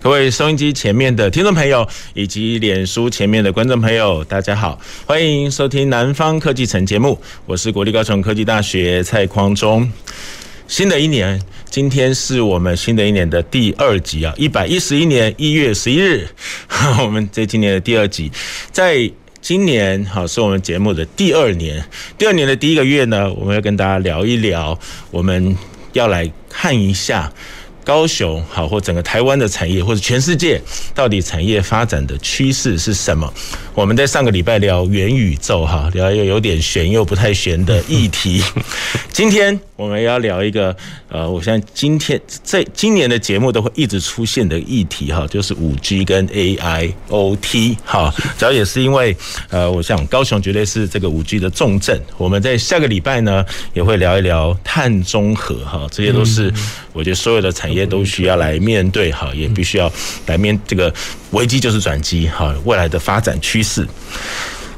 各位收音机前面的听众朋友，以及脸书前面的观众朋友，大家好，欢迎收听《南方科技城》节目，我是国立高雄科技大学蔡匡忠。新的一年，今天是我们新的一年的第二集啊，一百一十一年一月十一日，我们这今年的第二集，在今年好是我们节目的第二年，第二年的第一个月呢，我们要跟大家聊一聊，我们要来看一下。高雄好，或整个台湾的产业，或者全世界，到底产业发展的趋势是什么？我们在上个礼拜聊元宇宙，哈，聊一个有点悬又不太悬的议题。今天我们要聊一个，呃，我相信今天在今年的节目都会一直出现的议题，哈，就是五 G 跟 AIoT，哈，主要也是因为，呃，我想高雄绝对是这个五 G 的重镇。我们在下个礼拜呢，也会聊一聊碳中和，哈，这些都是我觉得所有的产业。都需要来面对哈，也必须要来面这个危机就是转机哈，未来的发展趋势。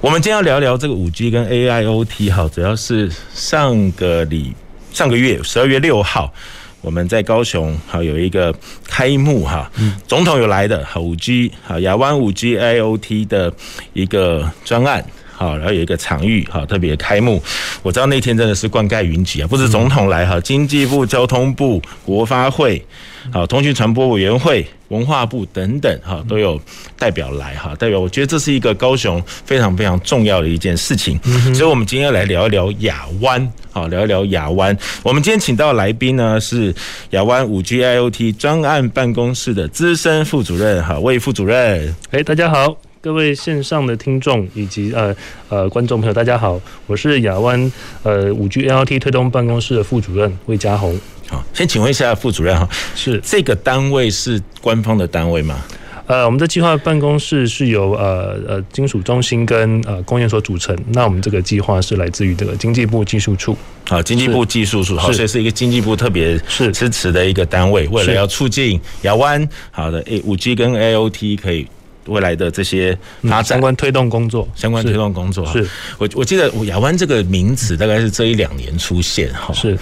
我们今天要聊聊这个五 G 跟 AIoT 哈，主要是上个礼上个月十二月六号，我们在高雄哈有一个开幕哈，总统有来的哈五 G 哈亚湾五 G AIoT 的一个专案。好，然后有一个场域，哈，特别开幕。我知道那天真的是灌溉云集啊，不止总统来哈，经济部、交通部、国发会、好，通讯传播委员会、文化部等等，哈，都有代表来哈，代表。我觉得这是一个高雄非常非常重要的一件事情，所以我们今天要来聊一聊亚湾，好，聊一聊亚湾。我们今天请到的来宾呢是亚湾五 G IoT 专案办公室的资深副主任，哈，魏副主任。哎，大家好。各位线上的听众以及呃呃观众朋友，大家好，我是亚湾呃五 G AIoT 推动办公室的副主任魏嘉宏。好，先请问一下副主任哈，是这个单位是官方的单位吗？呃，我们的计划办公室是由呃呃金属中心跟呃工业所组成。那我们这个计划是来自于这个经济部技术处。啊，经济部技术处，好，所以是一个经济部特别是支持的一个单位，为了要促进亚湾好的 A 五 G 跟 AIoT 可以。未来的这些发展。相关推动工作，相关推动工作是，我我记得亚湾这个名词大概是这一两年出现哈，是，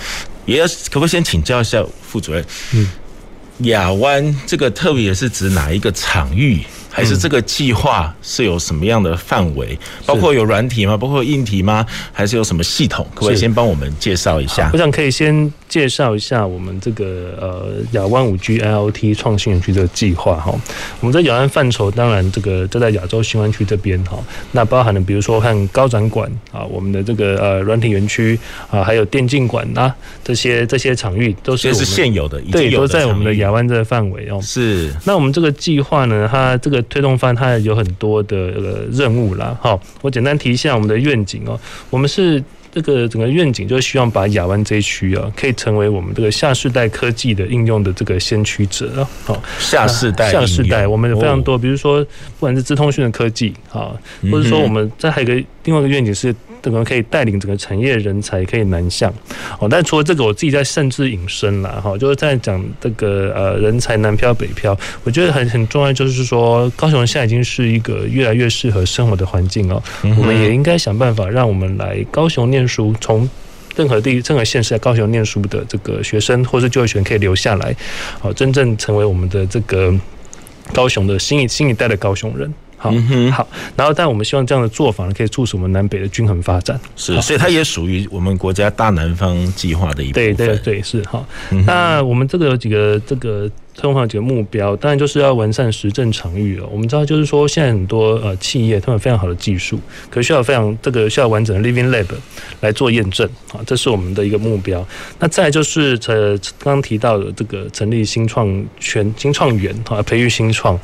也要可不可以先请教一下副主任，嗯，亚湾这个特别是指哪一个场域？还是这个计划是有什么样的范围？包括有软体吗？包括有硬体吗？还是有什么系统？可不可以先帮我们介绍一下？我想可以先介绍一下我们这个呃亚湾五 G IoT 创新园区的计划哈。我们在亚湾范畴，当然这个就在亚洲新湾区这边哈。那包含了比如说看高展馆啊，我们的这个呃软体园区啊，还有电竞馆呐这些这些场域都是是现有的，对，都在我们的亚湾这个范围哦。是。那我们这个计划呢，它这个。推动方它有很多的呃任务啦，好，我简单提一下我们的愿景哦。我们是这个整个愿景，就是希望把亚湾这一区啊，可以成为我们这个下世代科技的应用的这个先驱者啊。好，下世代，下世代，我们有非常多，比如说不管是资通讯的科技啊，或者说我们在还有一个另外一个愿景是。这个可以带领整个产业人才可以南向哦，但除了这个，我自己在甚至引申啦哈，就是在讲这个呃人才南漂北漂，我觉得很很重要，就是说高雄现在已经是一个越来越适合生活的环境哦，我们也应该想办法让我们来高雄念书，从任何地任何县市在高雄念书的这个学生或是就业权可以留下来，好，真正成为我们的这个高雄的新一新一代的高雄人。好，好，然后，但我们希望这样的做法呢，可以促使我们南北的均衡发展。是，所以它也属于我们国家大南方计划的一部分。对对对，是好。那我们这个有几个这个。通常几个目标，当然就是要完善实证场域了。我们知道，就是说现在很多呃企业，他们有非常好的技术，可需要非常这个需要完整的 Living Lab 来做验证啊，这是我们的一个目标。那再就是呃刚刚提到的这个成立新创圈、新创园啊，培育新创。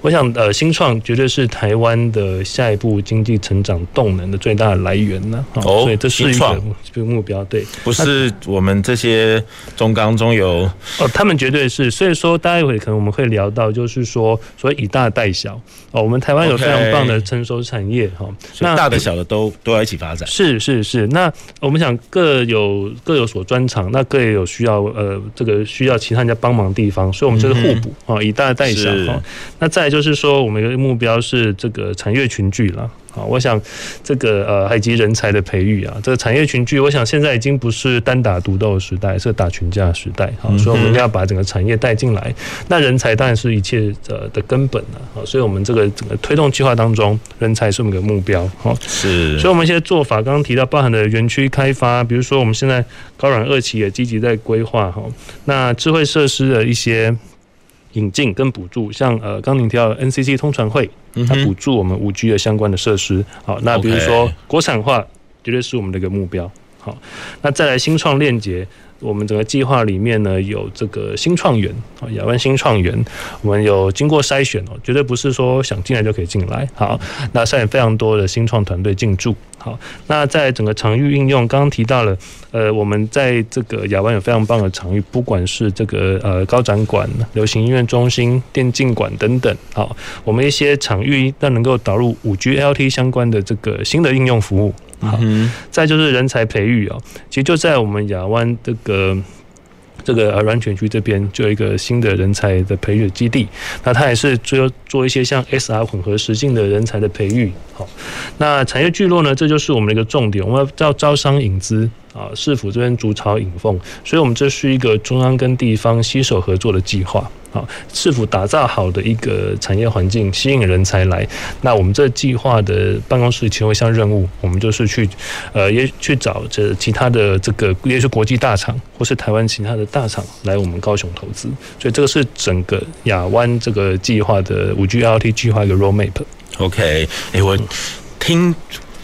我想，呃，新创绝对是台湾的下一步经济成长动能的最大的来源呢。哦，所以这是一个这个目标，对，不是我们这些中钢中油哦，他们绝对是。所以说，待会可能我们会聊到，就是说，所以以大带小哦，我们台湾有非常棒的成熟产业哈，那大的小的都都要一起发展。是是是，那我们想各有各有所专长，那各也有需要呃这个需要其他人家帮忙的地方，所以我们就是互补啊，以大带小哈。那再就是说，我们的目标是这个产业群聚了。啊，我想这个呃，以及人才的培育啊，这个产业群聚，我想现在已经不是单打独斗的时代，是打群架的时代。好，所以我们要把整个产业带进来。那人才当然是一切的的根本了。好，所以我们这个整个推动计划当中，人才是我们的目标。好，是。所以我们现在做法，刚刚提到包含的园区开发，比如说我们现在高软二期也积极在规划哈。那智慧设施的一些。引进跟补助，像呃，刚您提到的 NCC 通传会，它补助我们五 G 的相关的设施。好，那比如说国产化，绝对是我们的一个目标。好，那再来新创链接。我们整个计划里面呢，有这个新创园啊，亚湾新创园，我们有经过筛选哦，绝对不是说想进来就可以进来。好，那筛选非常多的新创团队进驻。好，那在整个场域应用，刚刚提到了，呃，我们在这个亚湾有非常棒的场域，不管是这个呃高展馆、流行音乐中心、电竞馆等等。好，我们一些场域但能够导入五 G LT 相关的这个新的应用服务。好，再就是人才培育哦，其实就在我们亚湾这个这个呃软体园区这边，就有一个新的人才的培育基地。那它也是做做一些像 SR 混合实境的人才的培育。好，那产业聚落呢，这就是我们的一个重点，我们要招商引资啊，市府这边筑巢引凤，所以我们这是一个中央跟地方携手合作的计划。好，是否打造好的一个产业环境，吸引人才来。那我们这计划的办公室其中一项任务，我们就是去，呃，也去找这其他的这个，也是国际大厂或是台湾其他的大厂来我们高雄投资。所以这个是整个亚湾这个计划的五 G LT 计划一个 roadmap。OK，哎，我听。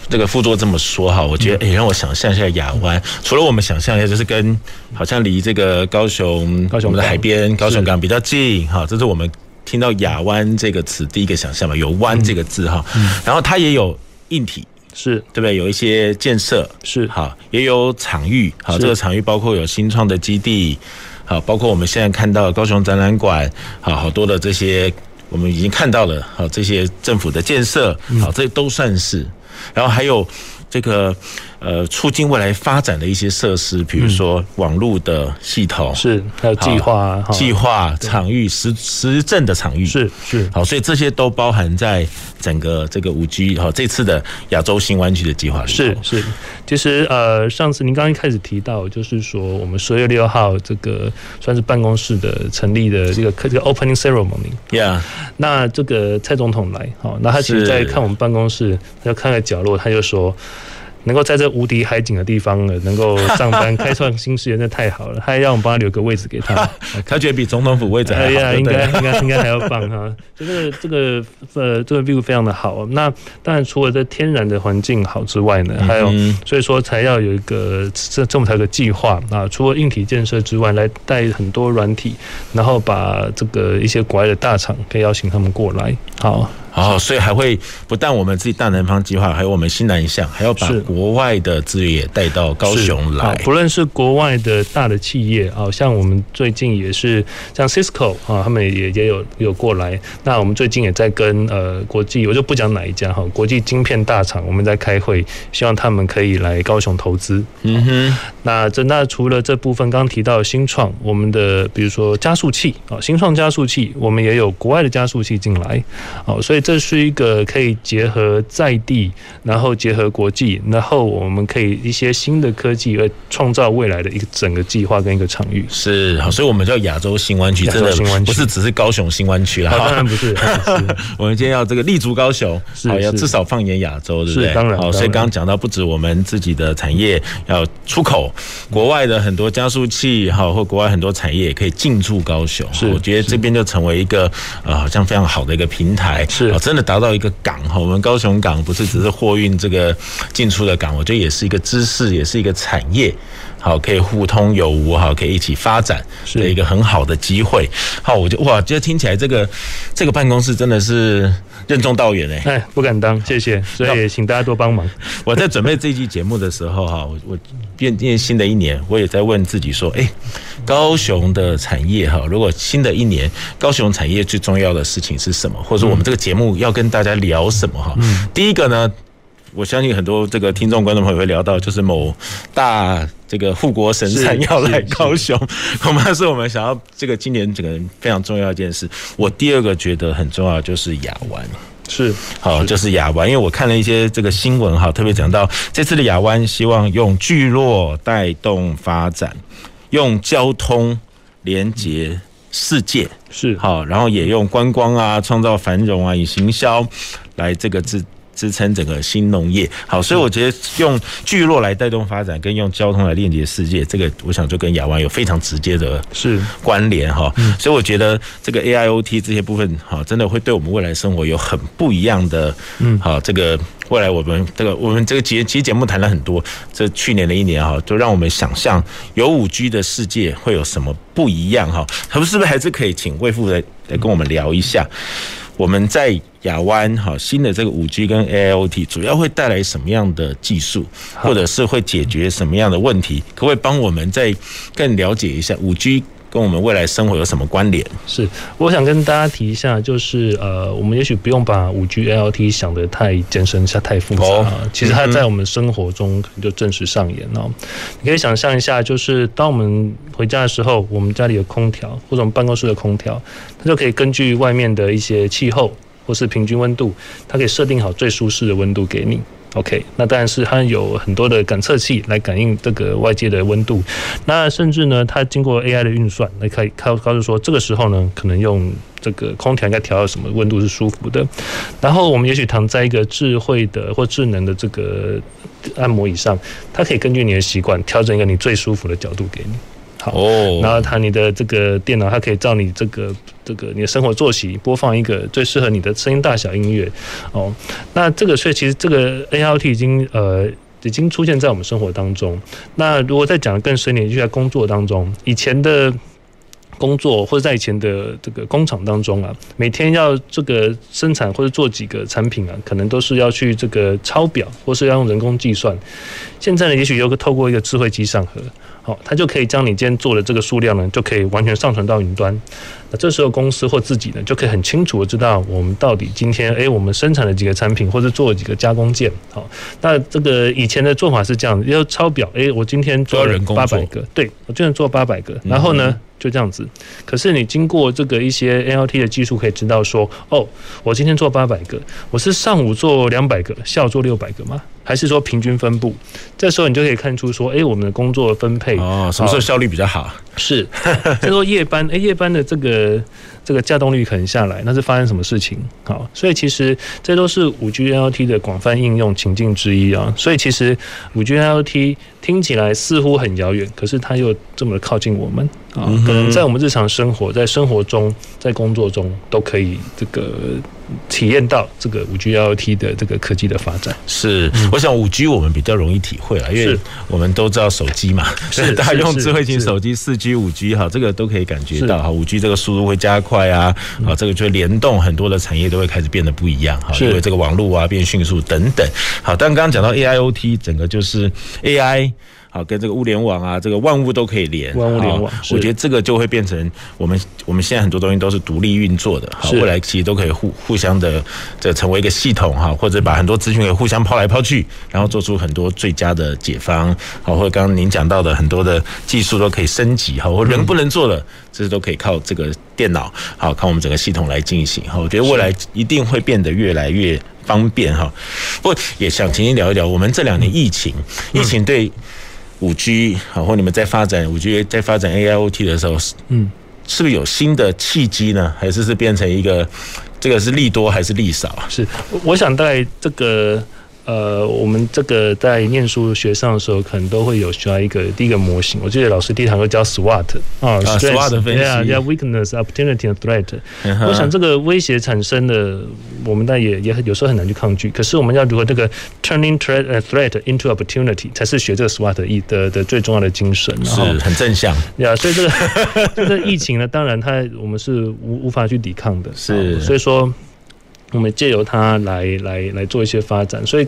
这个副座这么说哈，我觉得哎，让我想象一下亚湾，除了我们想象一下，就是跟好像离这个高雄、高雄的海边、高雄港比较近哈，这是我们听到亚湾这个词第一个想象嘛，有湾这个字哈，然后它也有硬体，是。对不对？有一些建设是。好，也有场域好，这个场域包括有新创的基地，好，包括我们现在看到高雄展览馆，好好多的这些我们已经看到了好这些政府的建设，好，这都算是。然后还有这个呃，促进未来发展的一些设施，比如说网络的系统，是还有计划、计划场域实实证的场域，是是。好，所以这些都包含在整个这个五 G 哈这次的亚洲新湾区的计划里。是是，其实呃，上次您刚刚一开始提到，就是说我们十月六号这个算是办公室的成立的这个这个 opening ceremony，yeah，那这个蔡总统来，好，那他其实在看我们办公室，他就看个角落，他就说。能够在这无敌海景的地方呢，能够上班开创新事业，那太好了。他 还让我们帮他留个位置给他，他觉得比总统府位置还好。哎呀，应该应该应该还要棒哈。就 这个这个呃这个 view 非常的好。那当然除了这天然的环境好之外呢，还有所以说才要有一个这这么才有个计划啊。除了硬体建设之外，来带很多软体，然后把这个一些国外的大厂可以邀请他们过来。好。哦，所以还会不但我们自己大南方计划，还有我们新南向，还要把国外的资源也带到高雄来。不论是国外的大的企业啊，像我们最近也是像 Cisco 啊，他们也也有有过来。那我们最近也在跟呃国际，我就不讲哪一家哈，国际晶片大厂，我们在开会，希望他们可以来高雄投资。嗯哼。那这那除了这部分，刚刚提到新创，我们的比如说加速器啊，新创加速器，我们也有国外的加速器进来。哦，所以。这是一个可以结合在地，然后结合国际，然后我们可以一些新的科技而创造未来的一个整个计划跟一个场域。是，好，所以我们叫亚洲新湾区，真的不是只是高雄新湾区了。当然不是，我们今天要这个立足高雄，好，要至少放眼亚洲，对不对？当然。好，所以刚刚讲到，不止我们自己的产业要出口，国外的很多加速器，好，或国外很多产业也可以进驻高雄。是，我觉得这边就成为一个呃，好像非常好的一个平台。是。真的达到一个港哈，我们高雄港不是只是货运这个进出的港，我觉得也是一个知识，也是一个产业。好可以互通有无，好可以一起发展，是一个很好的机会。好，我就哇，觉得听起来这个这个办公室真的是任重道远哎，哎，不敢当，谢谢，所以请大家多帮忙。我在准备这一期节目的时候哈，我我变变新的一年，我也在问自己说，哎，高雄的产业哈，如果新的一年高雄产业最重要的事情是什么，或者说我们这个节目要跟大家聊什么哈？嗯，第一个呢。我相信很多这个听众、观众朋友会聊到，就是某大这个护国神山要来高雄，恐怕是我们想要这个今年整个非常重要一件事。我第二个觉得很重要就是亚湾，是。好，就是亚湾，因为我看了一些这个新闻哈，特别讲到这次的亚湾希望用聚落带动发展，用交通连接世界，是。好，然后也用观光啊创造繁荣啊，以行销来这个自。支撑整个新农业，好，所以我觉得用聚落来带动发展，跟用交通来链接世界，这个我想就跟亚湾有非常直接的是关联哈。所以我觉得这个 AIoT 这些部分，哈，真的会对我们未来生活有很不一样的，嗯，好，这个未来我们这个我们这个节其实节目谈了很多，这去年的一年哈，就让我们想象有五 G 的世界会有什么不一样哈。他们是不是还是可以请魏副来来跟我们聊一下？我们在亚湾哈，新的这个五 G 跟 AIoT 主要会带来什么样的技术，或者是会解决什么样的问题？可不可以帮我们再更了解一下五 G 跟我们未来生活有什么关联？是，我想跟大家提一下，就是呃，我们也许不用把五 G、AIoT 想得太艰深、下太复杂。其实它在我们生活中可能就正式上演哦。你可以想象一下，就是当我们回家的时候，我们家里有空调，或者我们办公室的空调。它就可以根据外面的一些气候或是平均温度，它可以设定好最舒适的温度给你。OK，那当然是它有很多的感测器来感应这个外界的温度。那甚至呢，它经过 AI 的运算来可以告告诉说，这个时候呢，可能用这个空调应该调到什么温度是舒服的。然后我们也许躺在一个智慧的或智能的这个按摩椅上，它可以根据你的习惯调整一个你最舒服的角度给你。哦，然后它你的这个电脑，它可以照你这个这个你的生活作息播放一个最适合你的声音大小音乐。哦，那这个所以其实这个 AIoT 已经呃已经出现在我们生活当中。那如果再讲得更深一点，就在工作当中，以前的工作或者在以前的这个工厂当中啊，每天要这个生产或者做几个产品啊，可能都是要去这个抄表，或是要用人工计算。现在呢，也许有个透过一个智慧机上盒。好，它就可以将你今天做的这个数量呢，就可以完全上传到云端。那这时候公司或自己呢，就可以很清楚的知道我们到底今天，诶，我们生产了几个产品，或者做了几个加工件。好，那这个以前的做法是这样，要抄表，诶，我今天做了八百个，对，我今天做八百个，然后呢？就这样子，可是你经过这个一些 AIoT 的技术，可以知道说，哦，我今天做八百个，我是上午做两百个，下午做六百个吗？还是说平均分布？这时候你就可以看出说，哎，我们的工作分配哦，什么时候效率比较好？是，就说夜班，哎，夜班的这个。这个架动率可能下来，那是发生什么事情？好，所以其实这都是五 G IoT 的广泛应用情境之一啊。所以其实五 G IoT 听起来似乎很遥远，可是它又这么靠近我们啊。可能在我们日常生活、在生活中、在工作中都可以这个体验到这个五 G IoT 的这个科技的发展。是，我想五 G 我们比较容易体会啊，因为我们都知道手机嘛，是大家用智慧型手机，四 G、五 G 哈，这个都可以感觉到哈，五 G 这个速度会加快。快啊，啊，这个就联动很多的产业都会开始变得不一样哈，因为这个网络啊变迅速等等。好，但刚刚讲到 AIoT，整个就是 AI。好，跟这个物联网啊，这个万物都可以连，万物联网，我觉得这个就会变成我们我们现在很多东西都是独立运作的，好，未来其实都可以互互相的这成为一个系统哈，或者把很多资讯给互相抛来抛去，然后做出很多最佳的解方，好，或者刚刚您讲到的很多的技术都可以升级，哈，或人不能做的，这些都可以靠这个电脑，好，靠我们整个系统来进行，哈，我觉得未来一定会变得越来越方便哈。不过也想请您聊一聊，我们这两年疫情，疫情对。五 G 好，或你们在发展五 G，在发展 AIoT 的时候，嗯，是不是有新的契机呢？还是是变成一个这个是利多还是利少啊？是，我想在这个呃，我们这个在念书学上的时候，可能都会有需要一个第一个模型。我记得老师第一堂课教 SWOT 啊，SWOT 分析，对啊，叫 Weakness、Opportunity 和 Threat。我想这个威胁产生的，我们但也也有时候很难去抗拒。可是我们要如何这个 Turning Threat 呃 Threat into Opportunity 才是学这个 SWOT 的的最重要的精神。是很正向。呀，所以这个 这个疫情呢，当然它我们是无无法去抵抗的。是，所以说。我们借由它来来来做一些发展，所以，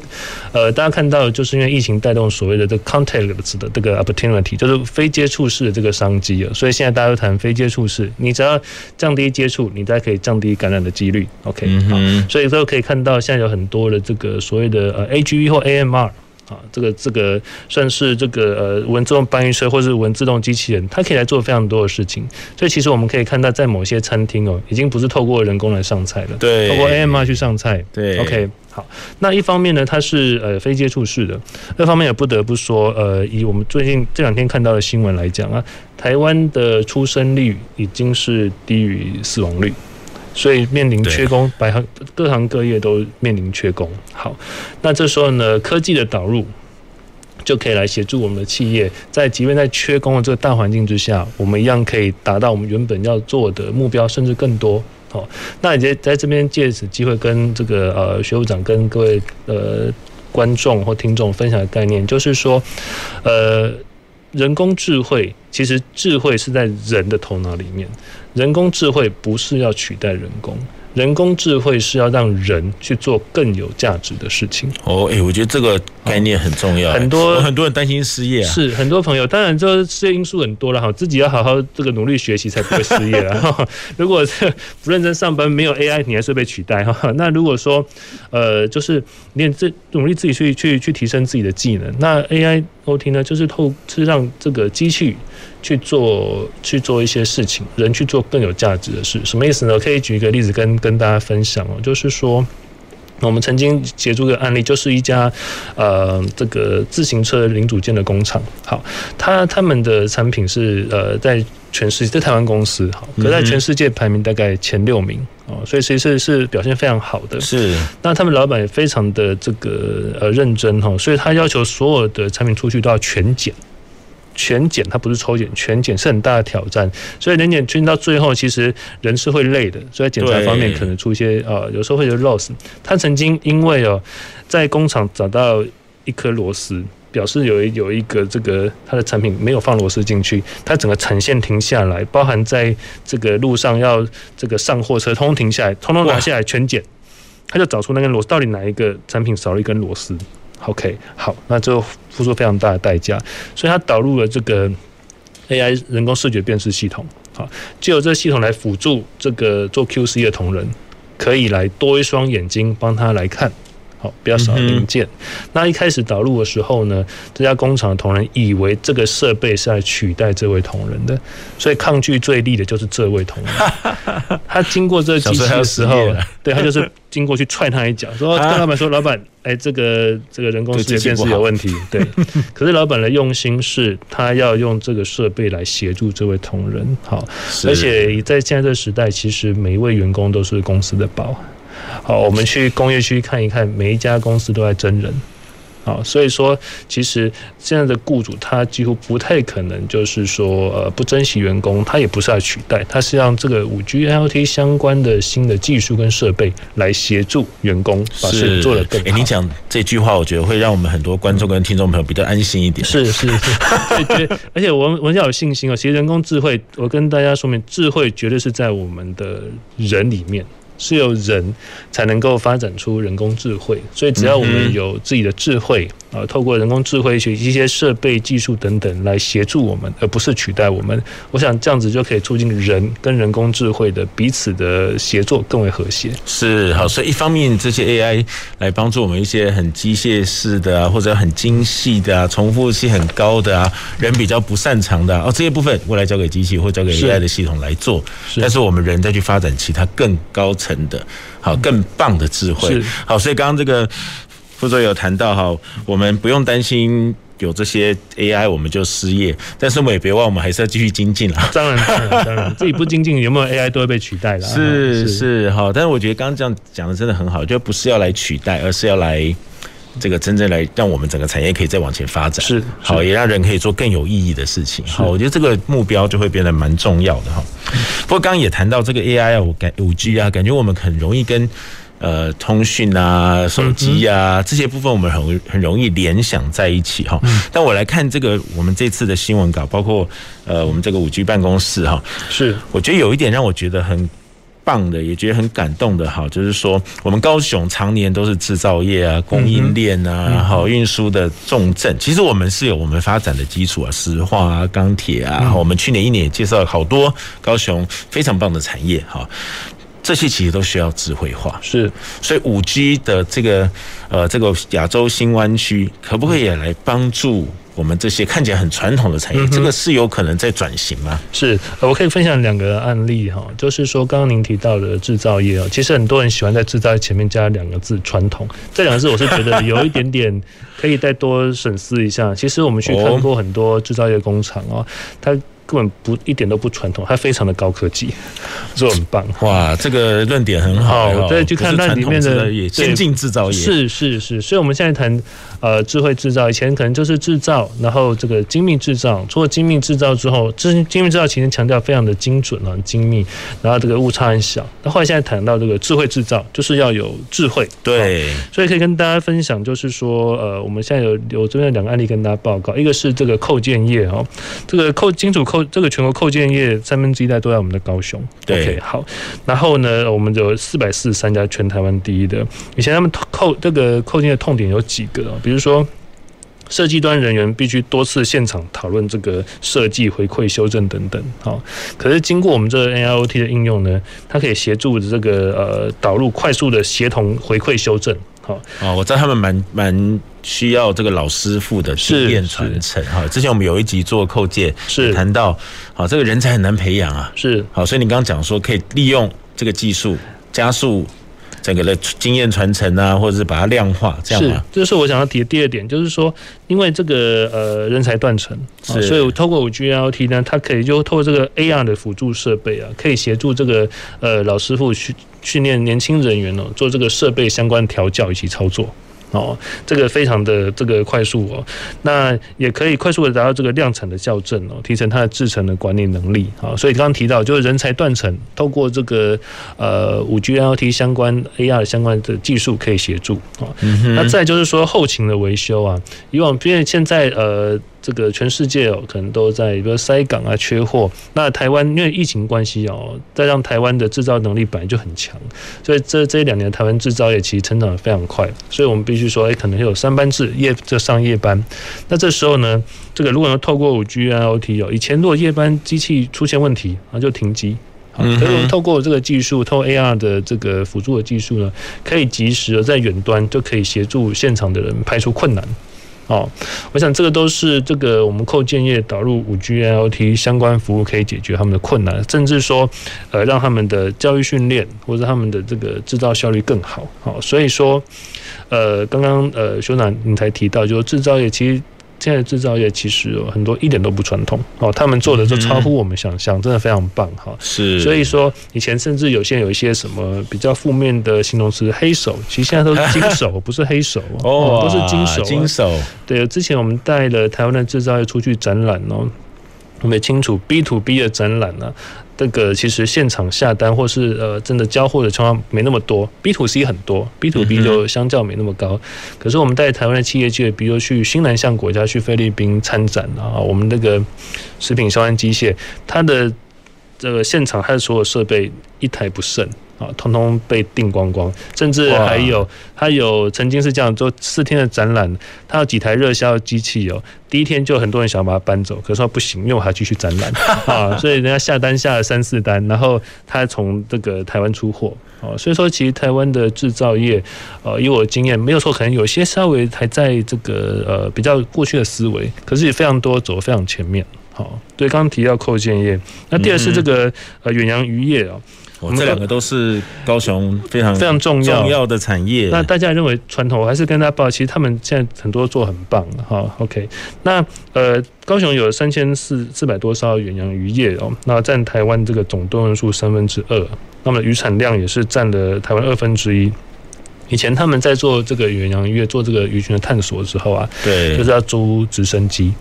呃，大家看到就是因为疫情带动所谓的这个 contactless 的这个 opportunity，就是非接触式的这个商机啊，所以现在大家都谈非接触式，你只要降低接触，你才可以降低感染的几率。OK，好，所以都可以看到现在有很多的这个所谓的呃 AGV 或 AMR。啊，这个这个算是这个呃无人自动搬运车或是无人自动机器人，它可以来做非常多的事情。所以其实我们可以看到，在某些餐厅哦，已经不是透过人工来上菜了，对，透过 AMR 去上菜。对，OK，好。那一方面呢，它是呃非接触式的；另一方面也不得不说，呃，以我们最近这两天看到的新闻来讲啊，台湾的出生率已经是低于死亡率。所以面临缺工，百行各行各业都面临缺工。好，那这时候呢，科技的导入就可以来协助我们的企业，在即便在缺工的这个大环境之下，我们一样可以达到我们原本要做的目标，甚至更多。好，那也在这边借此机会跟这个呃学务长跟各位呃观众或听众分享的概念，就是说，呃，人工智慧其实智慧是在人的头脑里面。人工智慧不是要取代人工，人工智慧是要让人去做更有价值的事情。哦，哎，我觉得这个概念很重要。很多很多人担心失业啊，是很多朋友，当然这失业因素很多了哈，自己要好好这个努力学习才不会失业 了。如果不认真上班，没有 AI，你还是会被取代哈。那如果说呃，就是你自努力自己去去去提升自己的技能，那 AI OT 呢，就是透是让这个机器。去做去做一些事情，人去做更有价值的事，什么意思呢？可以举一个例子跟跟大家分享哦，就是说，我们曾经协助一个案例，就是一家呃这个自行车零组件的工厂，好，他他们的产品是呃在全世界在台湾公司好，可在全世界排名大概前六名哦，所以其实是是表现非常好的。是，那他们老板也非常的这个呃认真哈，所以他要求所有的产品出去都要全检。全检，它不是抽检，全检是很大的挑战，所以人检全到最后，其实人是会累的，所以检查方面可能出一些呃，有时候会有 loss。他曾经因为哦，在工厂找到一颗螺丝，表示有有一个这个他的产品没有放螺丝进去，他整个产线停下来，包含在这个路上要这个上货车，通通停下来，通通拿下来全检，他就找出那根螺丝到底哪一个产品少了一根螺丝。OK，好，那就付出非常大的代价，所以他导入了这个 AI 人工视觉辨识系统，好，就有这个系统来辅助这个做 QC 的同仁，可以来多一双眼睛帮他来看。好，比较少零件。那一开始导入的时候呢，这家工厂的同仁以为这个设备是来取代这位同仁的，所以抗拒最厉的就是这位同仁。他经过这个机器的时候，对，他就是经过去踹他一脚，说跟老板说：“老板，哎，这个这个人工视觉辨识有问题。”对。可是老板的用心是，他要用这个设备来协助这位同仁。好，而且在现在这个时代，其实每一位员工都是公司的宝。好，我们去工业区看一看，每一家公司都在真人。好，所以说，其实现在的雇主他几乎不太可能就是说，呃，不珍惜员工，他也不是要取代，他是让这个五 G IoT 相关的新的技术跟设备来协助员工把事情做得更好。哎，你讲这句话，我觉得会让我们很多观众跟听众朋友比较安心一点。是是是，对，而且我们我们要有信心哦。其实人工智慧，我跟大家说明，智慧绝对是在我们的人里面。是由人才能够发展出人工智慧，所以只要我们有自己的智慧啊，透过人工智慧学习一些设备技术等等来协助我们，而不是取代我们。我想这样子就可以促进人跟人工智慧的彼此的协作更为和谐。是好，所以一方面这些 AI 来帮助我们一些很机械式的啊，或者很精细的啊，重复性很高的啊，人比较不擅长的哦，这些部分未来交给机器或交给 AI 的系统来做，但是我们人再去发展其他更高层的好、更棒的智慧。好，所以刚刚这个副座有谈到哈，我们不用担心有这些 AI 我们就失业，但是我们也别忘，我们还是要继续精进啦。当然，当然，当然，自己不精进，有没有 AI 都会被取代了。是是好，但是我觉得刚刚这样讲的真的很好，就不是要来取代，而是要来这个真正来让我们整个产业可以再往前发展，是好，也让人可以做更有意义的事情。好，我觉得这个目标就会变得蛮重要的哈。不过刚刚也谈到这个 AI 啊，我感五 G 啊，感觉我们很容易跟呃通讯啊、手机啊这些部分，我们很很容易联想在一起哈。但我来看这个我们这次的新闻稿，包括呃我们这个五 G 办公室哈，是我觉得有一点让我觉得很。棒的，也觉得很感动的哈，就是说我们高雄常年都是制造业啊、供应链啊、好运输的重镇。其实我们是有我们发展的基础啊，石化啊、钢铁啊。我们去年一年也介绍了好多高雄非常棒的产业哈，这些其实都需要智慧化。是，所以五 G 的这个呃这个亚洲新湾区，可不可以也来帮助？我们这些看起来很传统的产业，这个是有可能在转型吗？是，我可以分享两个案例哈，就是说刚刚您提到的制造业哦，其实很多人喜欢在制造业前面加两个字“传统”，这两个字我是觉得有一点点 可以再多审视一下。其实我们去看过很多制造业工厂哦，它。根本不一点都不传统，它非常的高科技，这很棒。哇，这个论点很好。好，对，去看它里面的先进制造业。是是是，所以我们现在谈呃智慧制造，以前可能就是制造，然后这个精密制造。除了精密制造之后，精精密制造其实强调非常的精准啊，精密，然后这个误差很小。那后来现在谈到这个智慧制造，就是要有智慧。对，所以可以跟大家分享，就是说呃，我们现在有有这边两个案例跟大家报告，一个是这个扣件业哦，这个扣金属扣。这个全国扣件业三分之一代都在我们的高雄。对好。然后呢，我们有四百四十三家全台湾第一的。以前他们扣这个扣件的痛点有几个，比如说设计端人员必须多次现场讨论这个设计回馈修正等等。好，可是经过我们这个 AIoT 的应用呢，它可以协助这个呃导入快速的协同回馈修正。好，哦，我知道他们蛮蛮需要这个老师傅的经验传承哈。之前我们有一集做扣件，是谈到，好，这个人才很难培养啊，是好，所以你刚刚讲说可以利用这个技术加速整个的经验传承啊，或者是把它量化，这样吗？这是我想要提的第二点，就是说，因为这个呃人才断层，所以我透过五 G lot 呢，它可以就透过这个 AR 的辅助设备啊，可以协助这个呃老师傅去。训练年轻人员哦，做这个设备相关调教以及操作哦，这个非常的这个快速哦，那也可以快速的达到这个量产的校正哦，提升它的制程的管理能力啊。所以刚刚提到就是人才断层，透过这个呃五 G lot 相关 AR 相关的技术可以协助啊。那再就是说后勤的维修啊，以往因为现在呃。这个全世界哦，可能都在比如塞港啊，缺货。那台湾因为疫情关系哦，再让台湾的制造能力本来就很强，所以这这一两年台湾制造业其实成长的非常快。所以我们必须说，哎，可能会有三班制，夜就上夜班。那这时候呢，这个如果能透过五 G IoT 哦，以前如果夜班机器出现问题，那就停机。好，可是我们透过这个技术，透过 AR 的这个辅助的技术呢，可以及时的在远端就可以协助现场的人排除困难。哦，我想这个都是这个我们扣建业导入五 G IoT 相关服务可以解决他们的困难，甚至说呃让他们的教育训练或者他们的这个制造效率更好。好，所以说呃刚刚呃修长你才提到，就是制造业其实。现在制造业其实有很多一点都不传统哦，他们做的就超乎我们想象，真的非常棒哈。是，所以说以前甚至有些有一些什么比较负面的形容词，黑手，其实现在都是金手，不是黑手哦，都是金手。金手。对，之前我们带了台湾的制造业出去展览哦，我们也清楚 B to B 的展览呢。这个其实现场下单或是呃真的交货的情况没那么多，B to C 很多，B to B 就相较没那么高。可是我们带台湾的企业界，比如去新南向国家、去菲律宾参展啊，我们那个食品消安机械，它的这个现场它的所有设备一台不剩。啊，通通被订光光，甚至还有，他有曾经是这样做四天的展览，他有几台热销机器哦，第一天就很多人想要把它搬走，可是说不行，因为我还继续展览 啊，所以人家下单下了三四单，然后他从这个台湾出货啊，所以说其实台湾的制造业，呃，以我的经验没有错，可能有些稍微还在这个呃比较过去的思维，可是也非常多走得非常前面。好，对，刚刚提到扣件业，那第二是这个呃远洋渔业啊。我们这两个都是高雄非常非常重要重要的产业。那大家认为传统，我还是跟大家报，其实他们现在很多做很棒哈。OK，那呃，高雄有三千四四百多艘远洋渔业哦，那占台湾这个总吨位数三分之二，那么渔产量也是占了台湾二分之一。以前他们在做这个远洋渔业、做这个鱼群的探索的时候啊，对，就是要租直升机。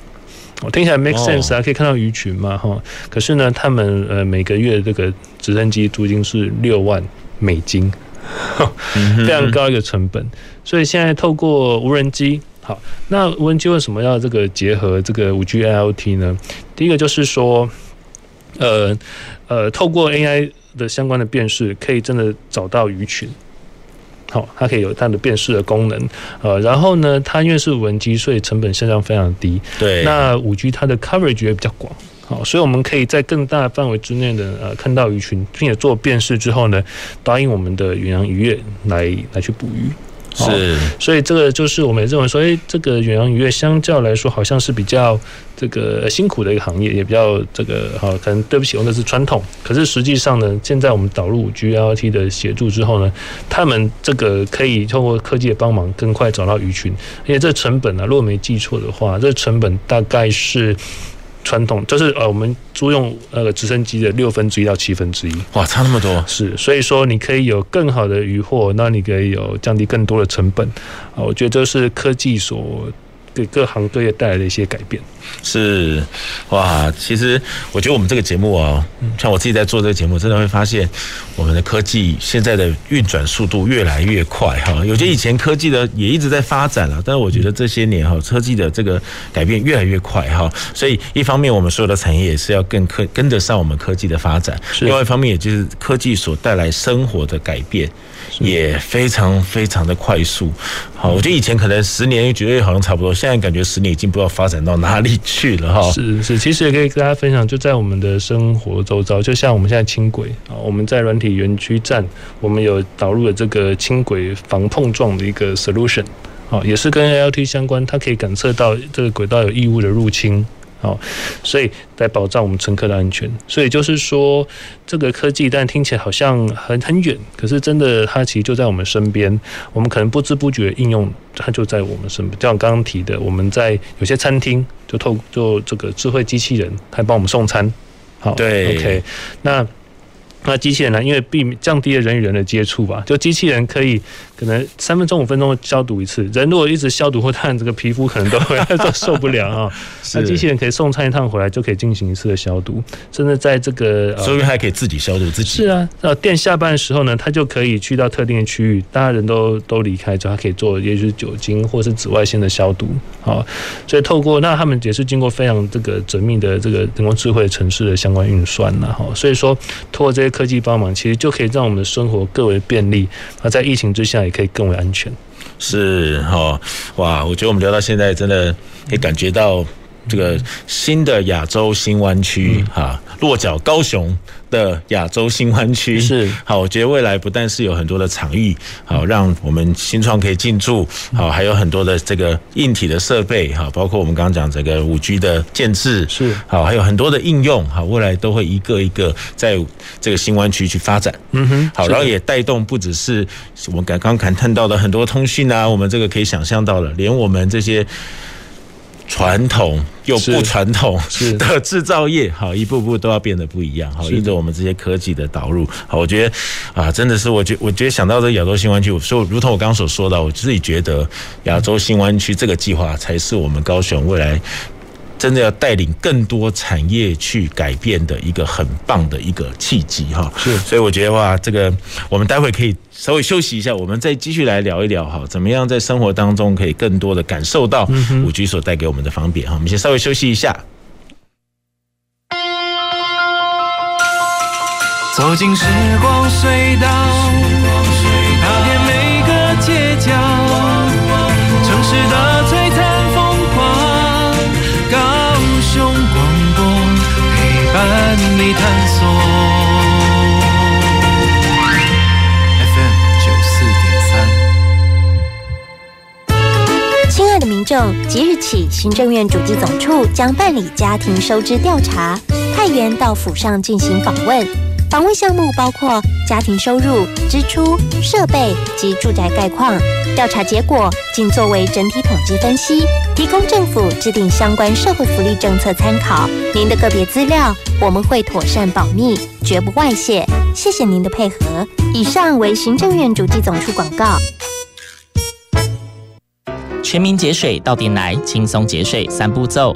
我听起来 make sense 啊，哦、可以看到鱼群嘛，哈。可是呢，他们呃每个月这个直升机租金是六万美金，非常高一个成本。所以现在透过无人机，好，那无人机为什么要这个结合这个五 G IoT 呢？第一个就是说，呃呃，透过 AI 的相关的辨识，可以真的找到鱼群。好，它可以有它的辨识的功能，呃，然后呢，它因为是无人机，所以成本下降非常低。对，那五 G 它的 coverage 也比较广，好，所以我们可以在更大范围之内的呃看到鱼群，并且做辨识之后呢，答应我们的远洋渔业来来去捕鱼。是，所以这个就是我们也认为说，哎，这个远洋渔业相较来说，好像是比较这个辛苦的一个行业，也比较这个哈，可能对不起，用的是传统。可是实际上呢，现在我们导入 G L T 的协助之后呢，他们这个可以通过科技的帮忙，更快找到鱼群。而且这成本呢、啊，如果没记错的话，这成本大概是。传统就是呃，我们租用呃直升机的六分之一到七分之一，哇，差那么多。是，所以说你可以有更好的渔获，那你可以有降低更多的成本啊，我觉得这是科技所给各行各业带来的一些改变。是，哇，其实我觉得我们这个节目啊，像我自己在做这个节目，真的会发现我们的科技现在的运转速度越来越快哈。有些以前科技的也一直在发展了，但是我觉得这些年哈，科技的这个改变越来越快哈。所以一方面我们所有的产业也是要更科跟得上我们科技的发展，另外一方面也就是科技所带来生活的改变也非常非常的快速。好，我觉得以前可能十年觉得好像差不多，现在感觉十年已经不知道发展到哪里。去了哈，是是，其实也可以跟大家分享，就在我们的生活周遭，就像我们现在轻轨啊，我们在软体园区站，我们有导入了这个轻轨防碰撞的一个 solution，啊，也是跟 L T 相关，它可以感测到这个轨道有异物的入侵。好，所以来保障我们乘客的安全。所以就是说，这个科技，但听起来好像很很远，可是真的，它其实就在我们身边。我们可能不知不觉应用，它就在我们身边。就像刚刚提的，我们在有些餐厅就透就这个智慧机器人，它帮我们送餐。好，对，OK，那。那机器人呢？因为避免降低了人与人的接触吧，就机器人可以可能三分钟、五分钟消毒一次。人如果一直消毒，或当然这个皮肤可能都会 都受不了啊。那机器人可以送餐一趟回来，就可以进行一次的消毒，甚至在这个所以还可以自己消毒自己。是啊，呃，店下班的时候呢，它就可以去到特定的区域，大家人都都离开之后，它可以做也许是酒精或是紫外线的消毒。好，所以透过那他们也是经过非常这个缜密的这个人工智慧城市的相关运算呐。哈，所以说通过这些。科技帮忙，其实就可以让我们的生活更为便利，那在疫情之下也可以更为安全。是哈，哇！我觉得我们聊到现在，真的可以感觉到。这个新的亚洲新湾区，哈，落脚高雄的亚洲新湾区是好。我觉得未来不但是有很多的场域，好，让我们新创可以进驻，好，还有很多的这个硬体的设备，哈，包括我们刚刚讲这个五 G 的建制，是好，还有很多的应用，哈，未来都会一个一个在这个新湾区去发展，嗯哼，好，然后也带动不只是我们刚刚谈到的很多通讯啊，我们这个可以想象到了，连我们这些。传统又不传统的制造业，好，一步步都要变得不一样，好，随着我们这些科技的导入，好，我觉得啊，真的是，我觉我觉得想到这亚洲新湾区，我说，如同我刚刚所说的，我自己觉得亚洲新湾区这个计划才是我们高雄未来。真的要带领更多产业去改变的一个很棒的一个契机哈，是，所以我觉得哇，这个我们待会可以稍微休息一下，我们再继续来聊一聊哈，怎么样在生活当中可以更多的感受到五 G 所带给我们的方便。哈，我们先稍微休息一下。走进时光隧道，踏遍每个街角，城市的你探索。FM 九四点三。亲爱的民众，即日起，行政院主计总处将办理家庭收支调查，派员到府上进行访问。访问项目包括家庭收入、支出、设备及住宅概况。调查结果仅作为整体统计分析，提供政府制定相关社会福利政策参考。您的个别资料我们会妥善保密，绝不外泄。谢谢您的配合。以上为行政院主计总处广告。全民节水到店来，轻松节水三步骤。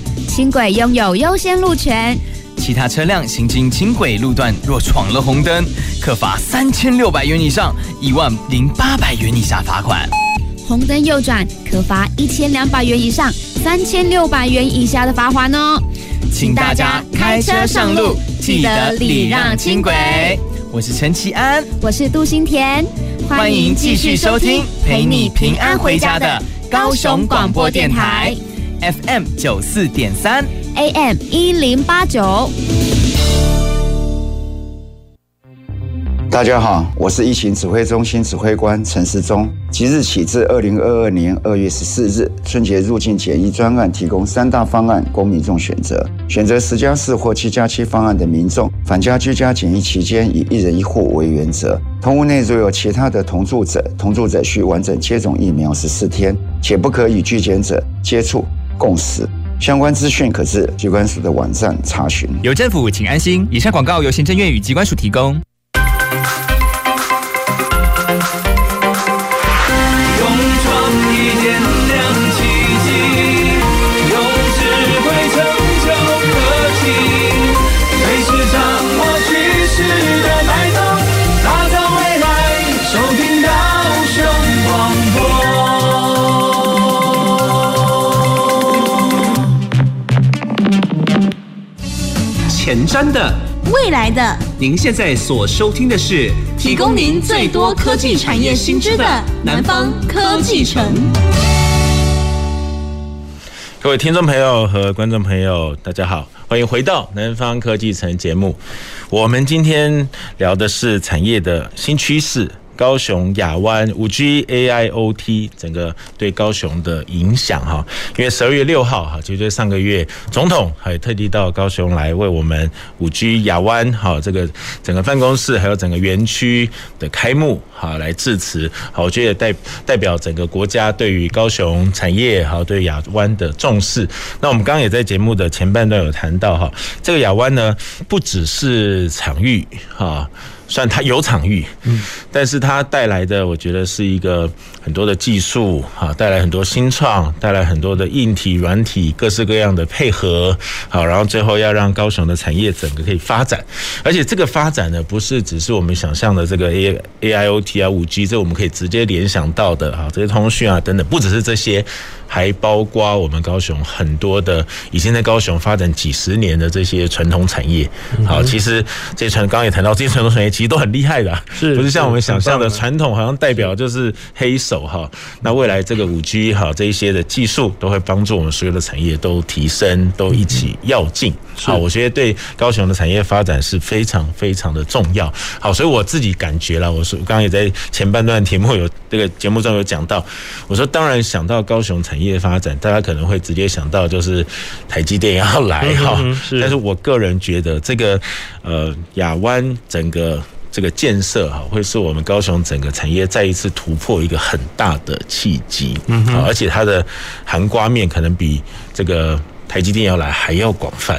轻轨拥有优先路权，其他车辆行经轻轨路段若闯了红灯，可罚三千六百元以上一万零八百元以下罚款。红灯右转可罚一千两百元以上三千六百元以下的罚款哦。请大家开车上路，记得礼让轻轨。我是陈其安，我是杜新田，欢迎继续收听陪你平安回家的高雄广播电台，FM 九四点三，AM 一零八九。大家好，我是疫情指挥中心指挥官陈世忠。即日起至二零二二年二月十四日，春节入境检疫专案提供三大方案供民众选择。选择十加四或七加七方案的民众，返家居家检疫期间以一人一户为原则。同屋内如有其他的同住者，同住者需完整接种疫苗十四天，且不可与拒检者接触共识。相关资讯可至机关署的网站查询。有政府，请安心。以上广告由行政院与机关署提供。前瞻的，未来的，您现在所收听的是提供您最多科技产业新知的南方科技城。各位听众朋友和观众朋友，大家好，欢迎回到南方科技城节目。我们今天聊的是产业的新趋势。高雄亚湾五 G AIoT 整个对高雄的影响哈，因为十二月六号哈，就在上个月，总统还特地到高雄来为我们五 G 亚湾哈这个整个办公室还有整个园区的开幕哈来致辞，好，我觉得代代表整个国家对于高雄产业哈对亚湾的重视。那我们刚刚也在节目的前半段有谈到哈，这个亚湾呢不只是场域哈。虽然它有场域，嗯，但是它带来的，我觉得是一个很多的技术，啊，带来很多新创，带来很多的硬体、软体，各式各样的配合，好，然后最后要让高雄的产业整个可以发展，而且这个发展呢，不是只是我们想象的这个 A A I O T 啊、五 G，这我们可以直接联想到的，啊，这些通讯啊等等，不只是这些。还包括我们高雄很多的已经在高雄发展几十年的这些传统产业。好，其实这些传刚刚也谈到，这些传统产业其实都很厉害的，是不是像我们想象的传统好像代表就是黑手哈？那未来这个五 G 哈这一些的技术都会帮助我们所有的产业都提升，都一起要进。好，我觉得对高雄的产业发展是非常非常的重要。好，所以我自己感觉了，我说我刚刚也在前半段题目有这个节目中有讲到，我说当然想到高雄产业发展，大家可能会直接想到就是台积电要来哈。但是我个人觉得这个呃亚湾整个这个建设哈，会是我们高雄整个产业再一次突破一个很大的契机。嗯，而且它的含瓜面可能比这个。台积电要来还要广泛，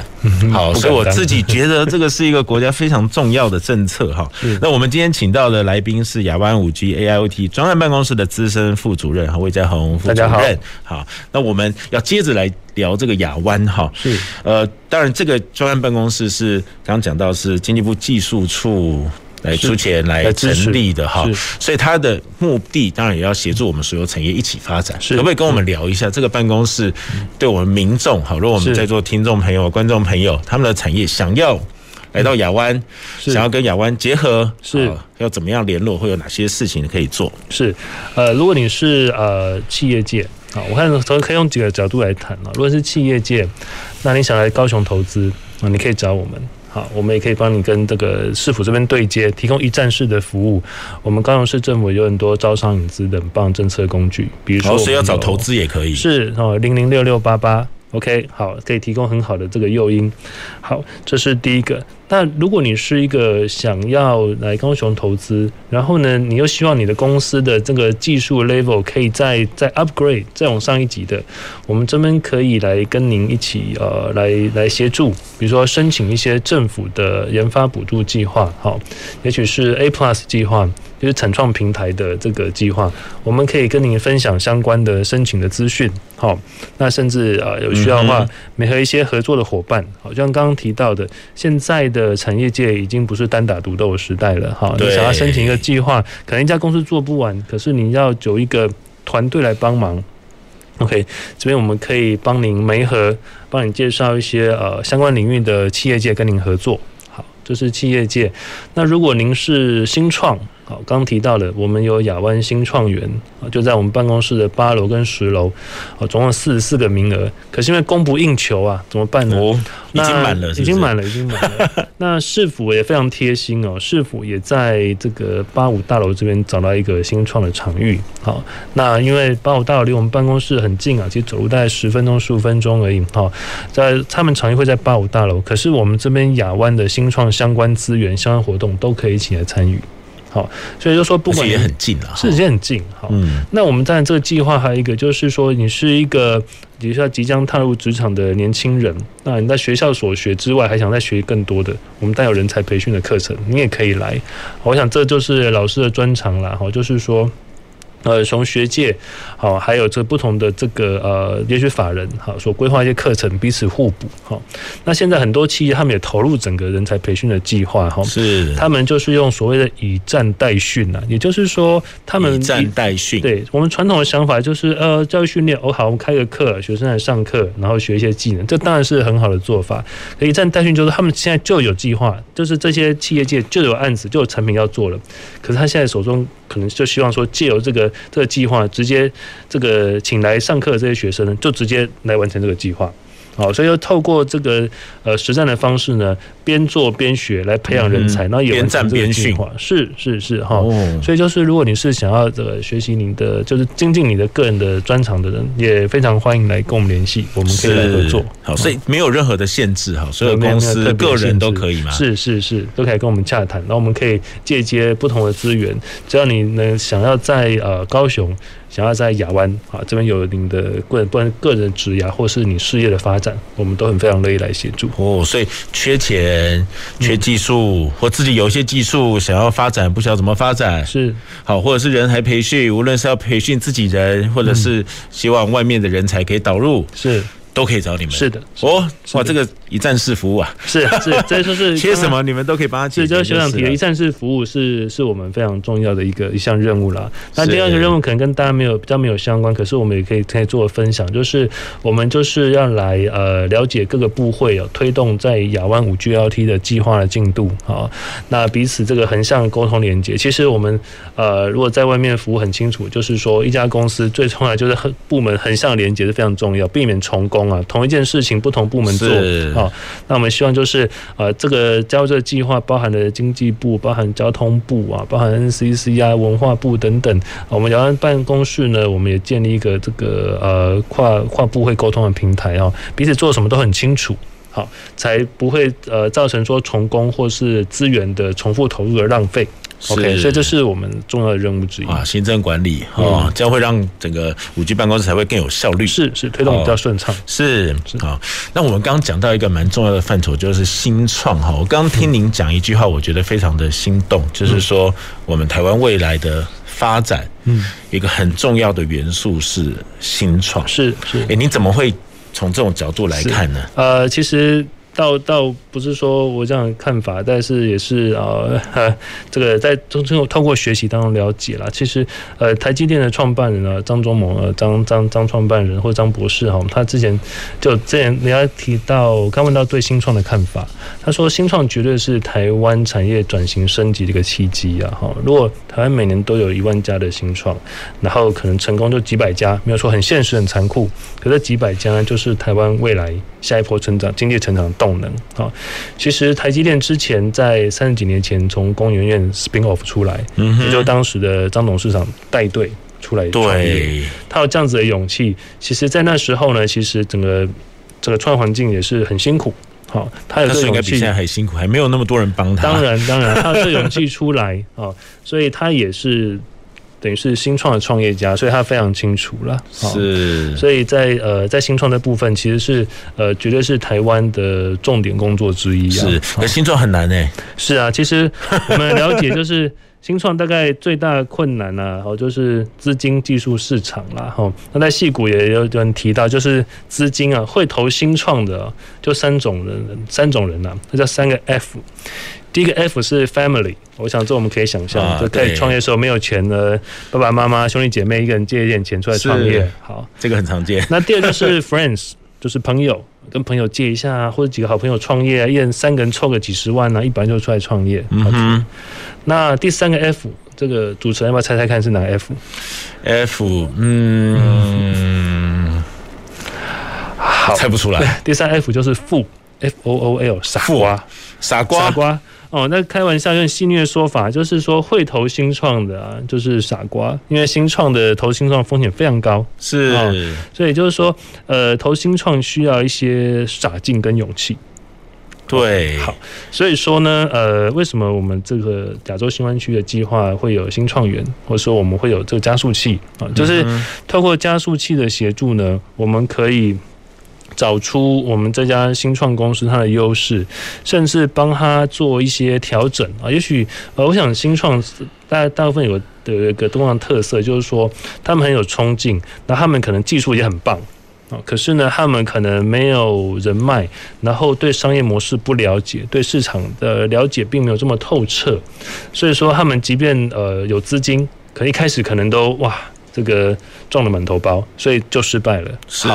好，所以我自己觉得这个是一个国家非常重要的政策哈。那我们今天请到的来宾是亚湾五 G AIoT 专案办公室的资深副主任哈魏家宏副主任。好，那我们要接着来聊这个亚湾哈。是，呃，当然这个专案办公室是刚刚讲到是经济部技术处。来出钱来成立的哈，所以他的目的当然也要协助我们所有产业一起发展。可不可以跟我们聊一下这个办公室对我们民众好？如果我们在座听众朋友、观众朋友，他们的产业想要来到亚湾，想要跟亚湾结合，是要怎么样联络？会有哪些事情可以做？是呃，如果你是呃企业界啊，我看从可以用几个角度来谈啊。如果是企业界，那你想来高雄投资啊，你可以找我们。好，我们也可以帮你跟这个市府这边对接，提供一站式的服务。我们高雄市政府有很多招商引资等棒政策工具，比如说，所以要找投资也可以，是哦，零零六六八八。OK，好，可以提供很好的这个诱因。好，这是第一个。那如果你是一个想要来高雄投资，然后呢，你又希望你的公司的这个技术 level 可以再再 upgrade，再往上一级的，我们这边可以来跟您一起呃来来协助，比如说申请一些政府的研发补助计划，好，也许是 A Plus 计划。就是产创平台的这个计划，我们可以跟您分享相关的申请的资讯。好，那甚至啊有需要的话，没和一些合作的伙伴，好像刚刚提到的，现在的产业界已经不是单打独斗的时代了。哈，你想要申请一个计划，可能一家公司做不完，可是你要有一个团队来帮忙。OK，这边我们可以帮您媒合，帮你介绍一些呃相关领域的企业界跟您合作。好，这是企业界。那如果您是新创，好，刚提到了，我们有亚湾新创园啊，就在我们办公室的八楼跟十楼，哦，总共四十四个名额，可是因为供不应求啊，怎么办呢？哦，已经满了是是？已经满了，已经满了。那市府也非常贴心哦，市府也在这个八五大楼这边找到一个新创的场域。好，那因为八五大楼离我们办公室很近啊，其实走路大概十分钟、十五分钟而已。好，在他们场域会在八五大楼，可是我们这边亚湾的新创相关资源、相关活动都可以一起来参与。好，所以就说不管也很近啊，是也很近。好，嗯，那我们当然这个计划还有一个就是说，你是一个比如说即将踏入职场的年轻人，那你在学校所学之外，还想再学更多的，我们带有人才培训的课程，你也可以来。我想这就是老师的专长啦。好，就是说。呃，从学界好，还有这不同的这个呃，也许法人好所规划一些课程，彼此互补好。那现在很多企业他们也投入整个人才培训的计划哈，是他们就是用所谓的以战代训呐，也就是说他们以战代训。对我们传统的想法就是呃，教育训练哦好，我们开个课，学生来上课，然后学一些技能，这当然是很好的做法。可以战代训就是他们现在就有计划，就是这些企业界就有案子，就有产品要做了，可是他现在手中可能就希望说借由这个。这个计划直接这个请来上课的这些学生，就直接来完成这个计划。好，所以要透过这个呃实战的方式呢，边做边学来培养人才，然后也完成这个计划。是是是哈，所以就是如果你是想要这个学习你的就是精进你的个人的专长的人，也非常欢迎来跟我们联系，我们可以来合作。好，所以没有任何的限制哈，所有公司个人都可以吗？是是是，都可以跟我们洽谈，然后我们可以借接不同的资源，只要你能想要在呃高雄。想要在亚湾啊这边有您的个人个人职涯或是你事业的发展，我们都很非常乐意来协助。哦。所以缺钱、缺技术、嗯、或自己有一些技术想要发展，不晓得怎么发展。是。好，或者是人才培训，无论是要培训自己人，或者是希望外面的人才可以导入。是。都可以找你们，是的，哦，哇，这个一站式服务啊，是是，这就是缺 什么你们都可以帮他解决。就是学长提的一站式服务是是我们非常重要的一个一项任务啦。那第二个任务可能跟大家没有比较没有相关，可是我们也可以可以做分享，就是我们就是要来呃了解各个部会有推动在亚湾五 G L T 的计划的进度啊，那彼此这个横向沟通连接。其实我们呃如果在外面服务很清楚，就是说一家公司最重要就是部门横向连接是非常重要，避免重工。啊，同一件事情不同部门做啊，那我们希望就是呃，这个加入这个计划包含了经济部、包含交通部啊、包含 NCC 啊、文化部等等。我们亚湾办公室呢，我们也建立一个这个呃跨跨部会沟通的平台啊，彼此做什么都很清楚，好，才不会呃造成说重工或是资源的重复投入而浪费。OK，所以这是我们重要的任务之一啊，行政管理啊，这样会让整个五 G 办公室才会更有效率，是是推动比较顺畅，是是啊。那我们刚刚讲到一个蛮重要的范畴，就是新创哈。我刚刚听您讲一句话，我觉得非常的心动，就是说我们台湾未来的发展，嗯，一个很重要的元素是新创，是是。哎，你怎么会从这种角度来看呢？呃，其实。倒倒不是说我这样看法，但是也是啊、呃，这个在中通透过学习当中了解了。其实呃，台积电的创办人啊，张忠谋呃，张张张创办人或张博士哈，他之前就之前人家提到，刚问到对新创的看法，他说新创绝对是台湾产业转型升级的一个契机啊哈。如果台湾每年都有一万家的新创，然后可能成功就几百家，没有说很现实很残酷，可是几百家就是台湾未来下一波成长经济成长。动能啊。其实台积电之前在三十几年前从工研院 spin off 出来，嗯，也就当时的张董事长带队出来创业，他有这样子的勇气。其实，在那时候呢，其实整个整个创业环境也是很辛苦。好，他有这勇气，比现在还辛苦，还没有那么多人帮他。当然，当然，他有这勇气出来 啊，所以他也是。等于是新创的创业家，所以他非常清楚了。是，所以在呃，在新创的部分，其实是呃，绝对是台湾的重点工作之一。是，可新创很难呢。是啊，其实我们了解，就是 新创大概最大的困难呢，哦，就是资金、技术、市场啦。哈，那在戏股也有人提到，就是资金啊，会投新创的就三种人，三种人呐，那叫三个 F。第一个 F 是 Family，我想这我们可以想象，就在创业的时候没有钱的爸爸妈妈、兄弟姐妹一个人借一点钱出来创业，好，这个很常见。那第二个是 Friends，就是朋友跟朋友借一下，或者几个好朋友创业啊，一人三个人凑个几十万啊，一般就出来创业。嗯哼。那第三个 F，这个主持人要不要猜猜看是哪个 F？F，嗯，好，猜不出来。第三 F 就是富，F O O L，傻瓜，傻瓜，傻瓜。哦，那开玩笑用戏谑的说法，就是说会投新创的啊，就是傻瓜，因为新创的投新创风险非常高，是，哦，所以就是说，呃，投新创需要一些傻劲跟勇气。对，好，所以说呢，呃，为什么我们这个亚洲新湾区的计划会有新创园，或者说我们会有这个加速器啊，就是透过加速器的协助呢，我们可以。找出我们这家新创公司它的优势，甚至帮他做一些调整啊。也许呃，我想新创大大部分有的一个东方特色，就是说他们很有冲劲，那他们可能技术也很棒啊。可是呢，他们可能没有人脉，然后对商业模式不了解，对市场的了解并没有这么透彻。所以说，他们即便呃有资金，可一开始可能都哇。这个撞了满头包，所以就失败了。是，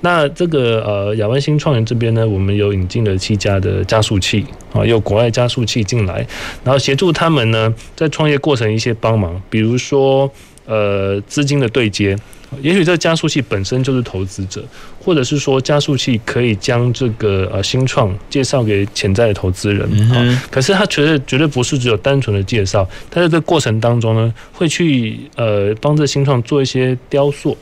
那这个呃亚湾新创园这边呢，我们有引进了七家的加速器啊，有国外加速器进来，然后协助他们呢在创业过程一些帮忙，比如说呃资金的对接。也许这个加速器本身就是投资者，或者是说加速器可以将这个呃新创介绍给潜在的投资人啊。可是他绝对绝对不是只有单纯的介绍，他在这个过程当中呢，会去呃帮这新创做一些雕塑。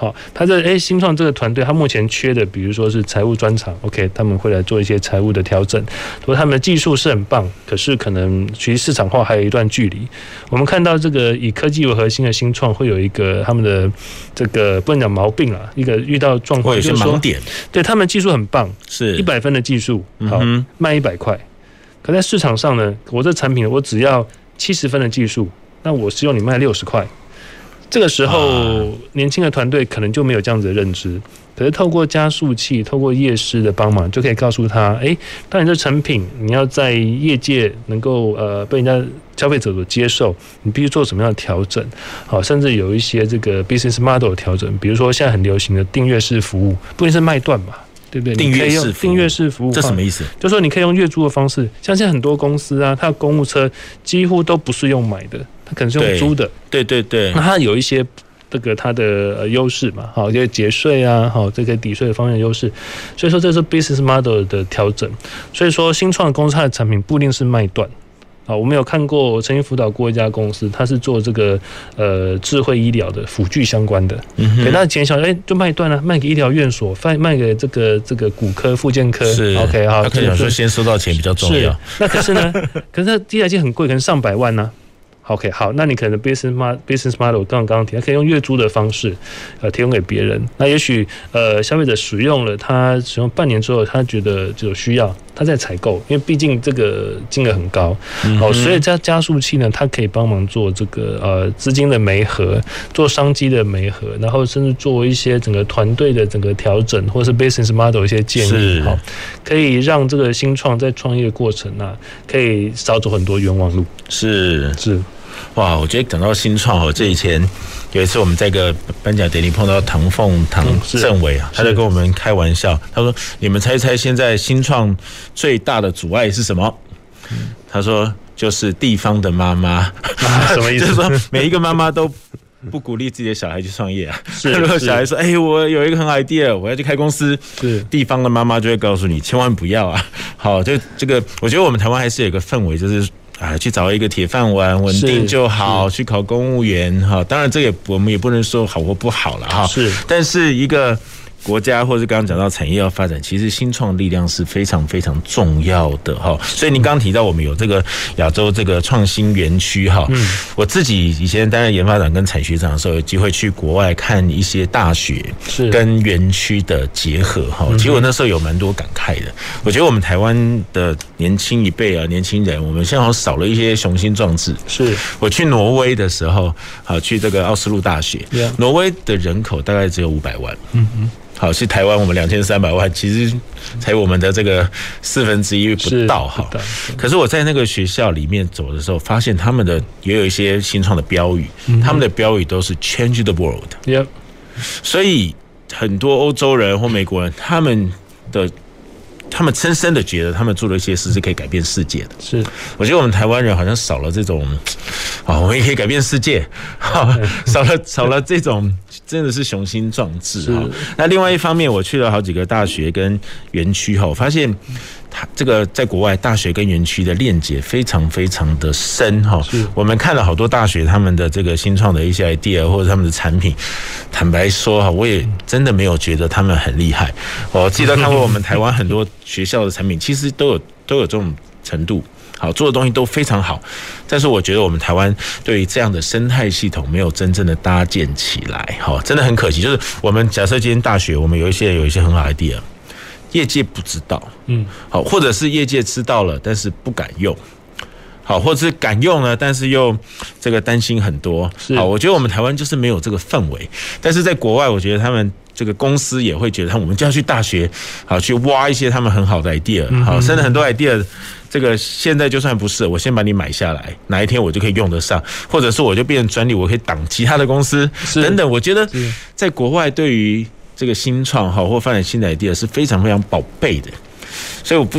好，他在诶新创这个团队，他目前缺的，比如说是财务专长，OK，他们会来做一些财务的调整。说他们的技术是很棒，可是可能其实市场化还有一段距离。我们看到这个以科技为核心的新创，会有一个他们的这个不能讲毛病了，一个遇到状况就是说，对他们技术很棒，是一百分的技术，好卖一百块，可在市场上呢，我这产品我只要七十分的技术，那我希望你卖六十块。这个时候，年轻的团队可能就没有这样子的认知。可是透过加速器，透过夜师的帮忙，就可以告诉他：哎，当你这产品你要在业界能够呃被人家消费者所接受，你必须做什么样的调整？好，甚至有一些这个 business model 的调整，比如说现在很流行的订阅式服务，不一定是卖断嘛，对不对？订阅式订阅式服务，这什么意思？就是说你可以用月租的方式，像现在很多公司啊，它的公务车几乎都不是用买的。可能是用租的，对对对，那它有一些这个它的优势嘛，好，就是节税啊，好，这个抵税的方面的优势，所以说这是 business model 的调整。所以说新创公司它的产品不一定是卖断。啊，我们有看过，我曾经辅导过一家公司，它是做这个呃智慧医疗的辅具相关的，给它减小，哎，就卖断了，卖给医疗院所，卖卖给这个这个骨科、附健科，是 OK 好，他可能说先收到钱比较重要，那可是呢，可是它第一台机很贵，可能上百万呢、啊。OK，好，那你可能 business model business model 刚刚提，他可以用月租的方式，呃，提供给别人。那也许呃，消费者使用了，他使用半年之后，他觉得就有需要，他在采购，因为毕竟这个金额很高，哦，所以加加速器呢，它可以帮忙做这个呃资金的媒合，做商机的媒合，然后甚至做一些整个团队的整个调整，或是 business model 一些建议，好，可以让这个新创在创业过程啊，可以少走很多冤枉路。是是。哇，我觉得讲到新创哦，这以前有一次我们在一个颁奖典礼碰到唐凤唐政委啊，他就跟我们开玩笑，他说：“你们猜一猜，现在新创最大的阻碍是什么？”他说：“就是地方的妈妈。”什么意思？就是说每一个妈妈都不鼓励自己的小孩去创业啊。是，如果小孩说：“哎、欸，我有一个很好 idea，我要去开公司。”是，地方的妈妈就会告诉你，千万不要啊。好，就这个，我觉得我们台湾还是有一个氛围，就是啊，去找一个铁饭碗，稳定就好，去考公务员。哈，当然这也我们也不能说好或不好了哈。是，但是一个。国家或是刚刚讲到产业要发展，其实新创力量是非常非常重要的哈。所以您刚刚提到我们有这个亚洲这个创新园区哈，嗯，我自己以前担任研发长跟产学长的时候，有机会去国外看一些大学是跟园区的结合哈。其实我那时候有蛮多感慨的。我觉得我们台湾的年轻一辈啊，年轻人，我们现在好像少了一些雄心壮志。是我去挪威的时候，好去这个奥斯陆大学，挪威的人口大概只有五百万。嗯嗯。好，是台湾我们两千三百万，其实才我们的这个四分之一不到哈。可是我在那个学校里面走的时候，发现他们的也有一些新创的标语，他们的标语都是 Change the world。Yep。所以很多欧洲人或美国人，他们的。他们深深的觉得，他们做了一些事是可以改变世界的。是，我觉得我们台湾人好像少了这种，啊，我们也可以改变世界，哈，少了少了这种真的是雄心壮志哈。那另外一方面，我去了好几个大学跟园区哈，我发现。它这个在国外大学跟园区的链接非常非常的深哈，我们看了好多大学他们的这个新创的一些 idea 或者他们的产品，坦白说哈，我也真的没有觉得他们很厉害。我记得看过我们台湾很多学校的产品，其实都有都有这种程度，好做的东西都非常好，但是我觉得我们台湾对于这样的生态系统没有真正的搭建起来，好，真的很可惜。就是我们假设今天大学，我们有一些有一些很好的 idea。业界不知道，嗯，好，或者是业界知道了，但是不敢用，好，或者是敢用呢，但是又这个担心很多，好，我觉得我们台湾就是没有这个氛围，但是在国外，我觉得他们这个公司也会觉得，我们就要去大学，好，去挖一些他们很好的 idea，好，甚至很多 idea，这个现在就算不是，我先把你买下来，哪一天我就可以用得上，或者是我就变成专利，我可以挡其他的公司等等，我觉得在国外对于。这个新创哈或发展新的 idea 是非常非常宝贝的，所以我不，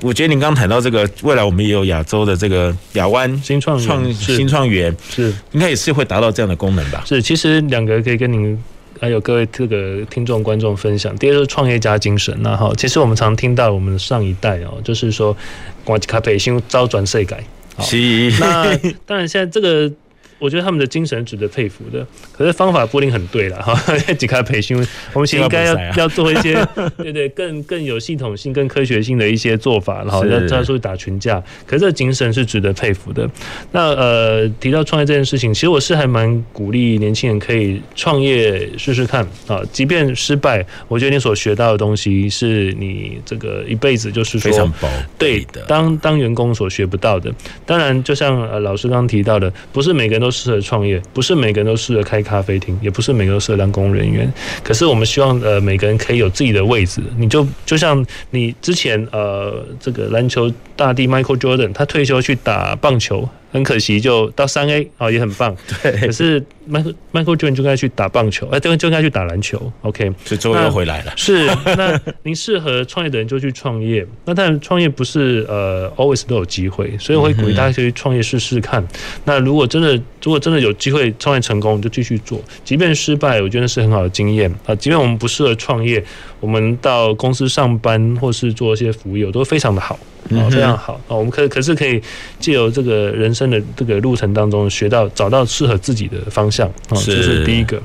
我觉得您刚刚谈到这个未来我们也有亚洲的这个亚湾新创创新创园是应该也是会达到这样的功能吧？是，其实两个可以跟您还有各位这个听众观众分享。第二个是创业家精神，那好，其实我们常听到我们上一代哦，就是说广吉咖啡新招转税改，是那当然现在这个。我觉得他们的精神值得佩服的，可是方法不一定很对了 哈。几开培训，我们其实应该要要做一些，对对，更更有系统性、更科学性的一些做法，然后要再出去打群架。可是这精神是值得佩服的。那呃，提到创业这件事情，其实我是还蛮鼓励年轻人可以创业试试看啊，即便失败，我觉得你所学到的东西是你这个一辈子就是说非常宝贵的。当当员工所学不到的，当然就像呃老师刚刚提到的，不是每个人都。适合创业，不是每个人都适合开咖啡厅，也不是每个人都适合当公务人员。可是我们希望，呃，每个人可以有自己的位置。你就就像你之前，呃，这个篮球大帝 Michael Jordan，他退休去打棒球。很可惜，就到三 A 啊，也很棒。对，可是 Michael Michael Jordan 就该去打棒球，哎，对，就该去打篮球。OK，所以最后又回来了。是，那您适合创业的人就去创业。那但创业不是呃 always 都有机会，所以我会鼓励大家去创业试试看。那如果真的如果真的有机会创业成功，就继续做。即便失败，我觉得是很好的经验啊。即便我们不适合创业，我们到公司上班或是做一些服务，都非常的好。哦，非常好啊！我们可可是可以借由这个人生的这个路程当中，学到找到适合自己的方向啊，这是第一个。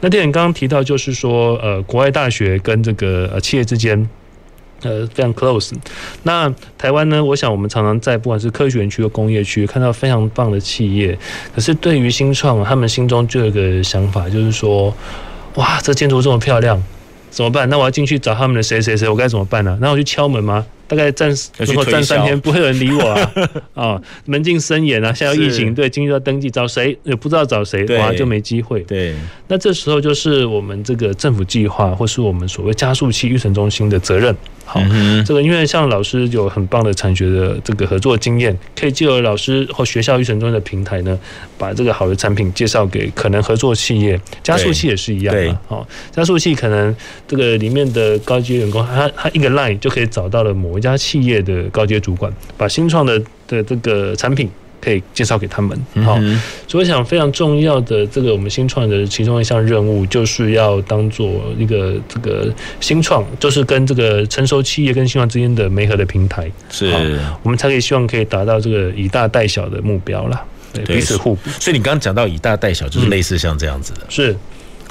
那电影刚刚提到，就是说呃，国外大学跟这个呃企业之间呃非常 close。那台湾呢，我想我们常常在不管是科学园区或工业区看到非常棒的企业，可是对于新创，他们心中就有一个想法，就是说，哇，这建筑这么漂亮，怎么办？那我要进去找他们的谁谁谁，我该怎么办呢？那我去敲门吗？大概站如果站三天，不会有人理我啊！啊，门禁森严啊！现在疫情，对，进去要登记，找谁也不知道找谁，哇，就没机会。对，那这时候就是我们这个政府计划，或是我们所谓加速器育成中心的责任。好，这个因为像老师有很棒的产学的这个合作经验，可以借由老师或学校育成中心的平台呢，把这个好的产品介绍给可能合作企业。加速器也是一样啊，好，加速器可能这个里面的高级员工，他他一个 line 就可以找到了某一家企业的高阶主管，把新创的的这个产品可以介绍给他们。好、嗯，所以我想非常重要的这个我们新创的其中一项任务，就是要当做一个这个新创，就是跟这个成熟企业跟新创之间的媒合的平台，是，我们才可以希望可以达到这个以大带小的目标啦，对，彼此互补。所以你刚刚讲到以大带小，就是类似像这样子的，嗯、是。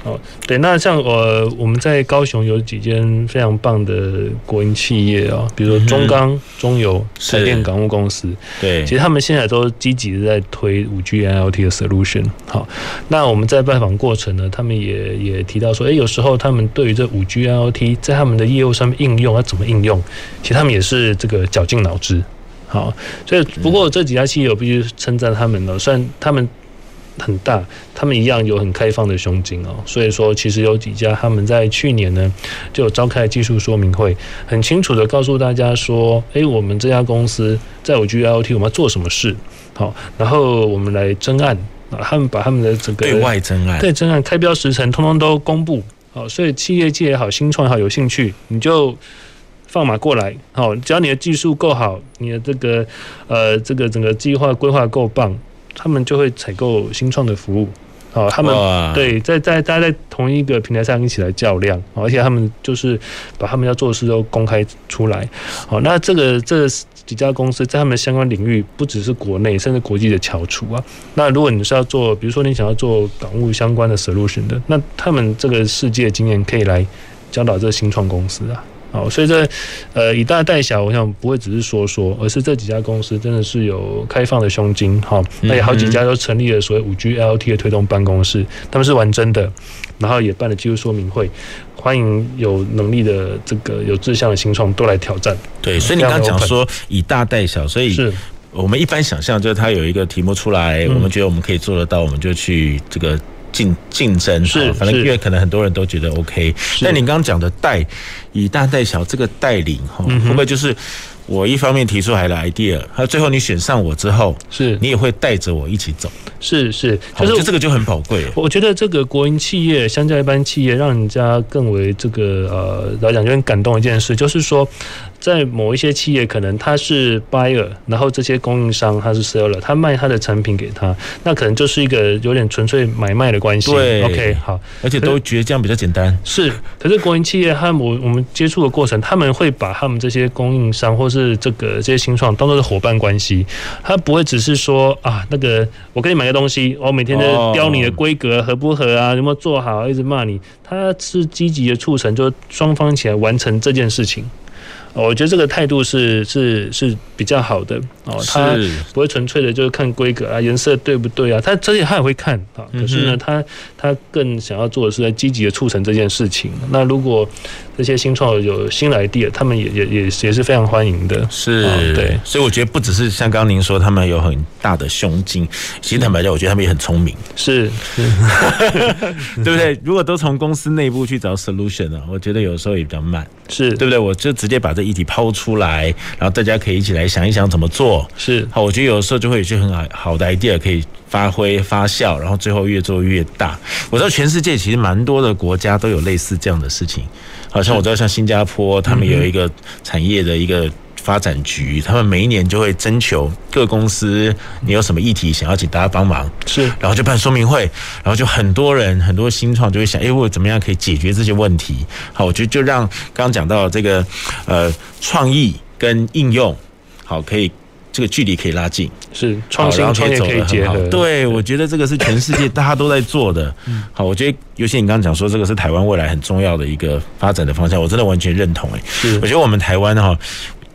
哦，对，那像呃我们在高雄有几间非常棒的国营企业啊，比如说中钢、中油、台电港务公司，对，其实他们现在都积极的在推五 G IoT 的 solution。好，那我们在拜访过程呢，他们也也提到说，哎，有时候他们对于这五 G IoT 在他们的业务上面应用要怎么应用，其实他们也是这个绞尽脑汁。好，所以不过这几家企业我必须称赞他们了，虽然他们。很大，他们一样有很开放的胸襟哦。所以说，其实有几家他们在去年呢就有召开技术说明会，很清楚的告诉大家说，哎，我们这家公司在 5G IoT 我们要做什么事？好，然后我们来征案啊，他们把他们的整个对外征案，对征案开标时程通通都公布。好，所以企业界也好，新创也好，有兴趣你就放马过来。好，只要你的技术够好，你的这个呃这个整个计划规划够棒。他们就会采购新创的服务，好，他们对在在大家在同一个平台上一起来较量，而且他们就是把他们要做的事都公开出来，好，那这个这几家公司在他们相关领域不只是国内，甚至国际的翘楚啊。那如果你是要做，比如说你想要做港务相关的 solution 的，那他们这个世界经验可以来教导这新创公司啊。好，所以这呃以大带小，我想不会只是说说，而是这几家公司真的是有开放的胸襟。哈，那也好几家都成立了所谓五 G IoT 的推动办公室，他们是玩真的，然后也办了技术说明会，欢迎有能力的这个有志向的新创都来挑战。对，所以你刚刚讲说以大带小，所以是我们一般想象就是他有一个题目出来，我们觉得我们可以做得到，我们就去这个。竞竞争是，反正因为可能很多人都觉得 OK，但你刚刚讲的带以大带小，这个带领哈，会不会就是我一方面提出来的 idea，还有最后你选上我之后，是你也会带着我一起走？是是，就这个就很宝贵。我觉得这个国营企业相较一般企业，让人家更为这个呃来讲就很感动一件事，就是说。在某一些企业，可能他是 buyer，然后这些供应商他是 seller，他卖他的产品给他，那可能就是一个有点纯粹买卖的关系。对，OK，好，而且都觉得这样比较简单。是，可是国营企业，他们我我们接触的过程，他们会把他们这些供应商或是这个这些新创当做是伙伴关系，他不会只是说啊，那个我给你买个东西，我每天都雕你的规格合不合啊，有没有做好，一直骂你，他是积极的促成，就双方一起来完成这件事情。我觉得这个态度是是是比较好的哦，他不会纯粹的就是看规格啊，颜色对不对啊？他这些他也会看啊，可是呢，他他更想要做的是在积极的促成这件事情。那如果这些新创有新来 idea，他们也也也也是非常欢迎的。是，对，所以我觉得不只是像刚刚您说，他们有很大的胸襟，其实坦白讲，我觉得他们也很聪明。是，是 对不对？如果都从公司内部去找 solution 呢，我觉得有时候也比较慢。是对不对？我就直接把这议题抛出来，然后大家可以一起来想一想怎么做。是好，我觉得有的时候就会有些很好好的 idea 可以发挥发酵，然后最后越做越大。我知道全世界其实蛮多的国家都有类似这样的事情，好像我知道像新加坡，他们有一个产业的一个。发展局，他们每一年就会征求各公司，你有什么议题想要请大家帮忙，是，然后就办说明会，然后就很多人很多新创就会想，哎，我怎么样可以解决这些问题？好，我觉得就让刚刚讲到这个呃创意跟应用，好，可以这个距离可以拉近，是创新创业可以结合。对，我觉得这个是全世界大家都在做的。好，我觉得尤其你刚刚讲说这个是台湾未来很重要的一个发展的方向，我真的完全认同。哎，是，我觉得我们台湾哈。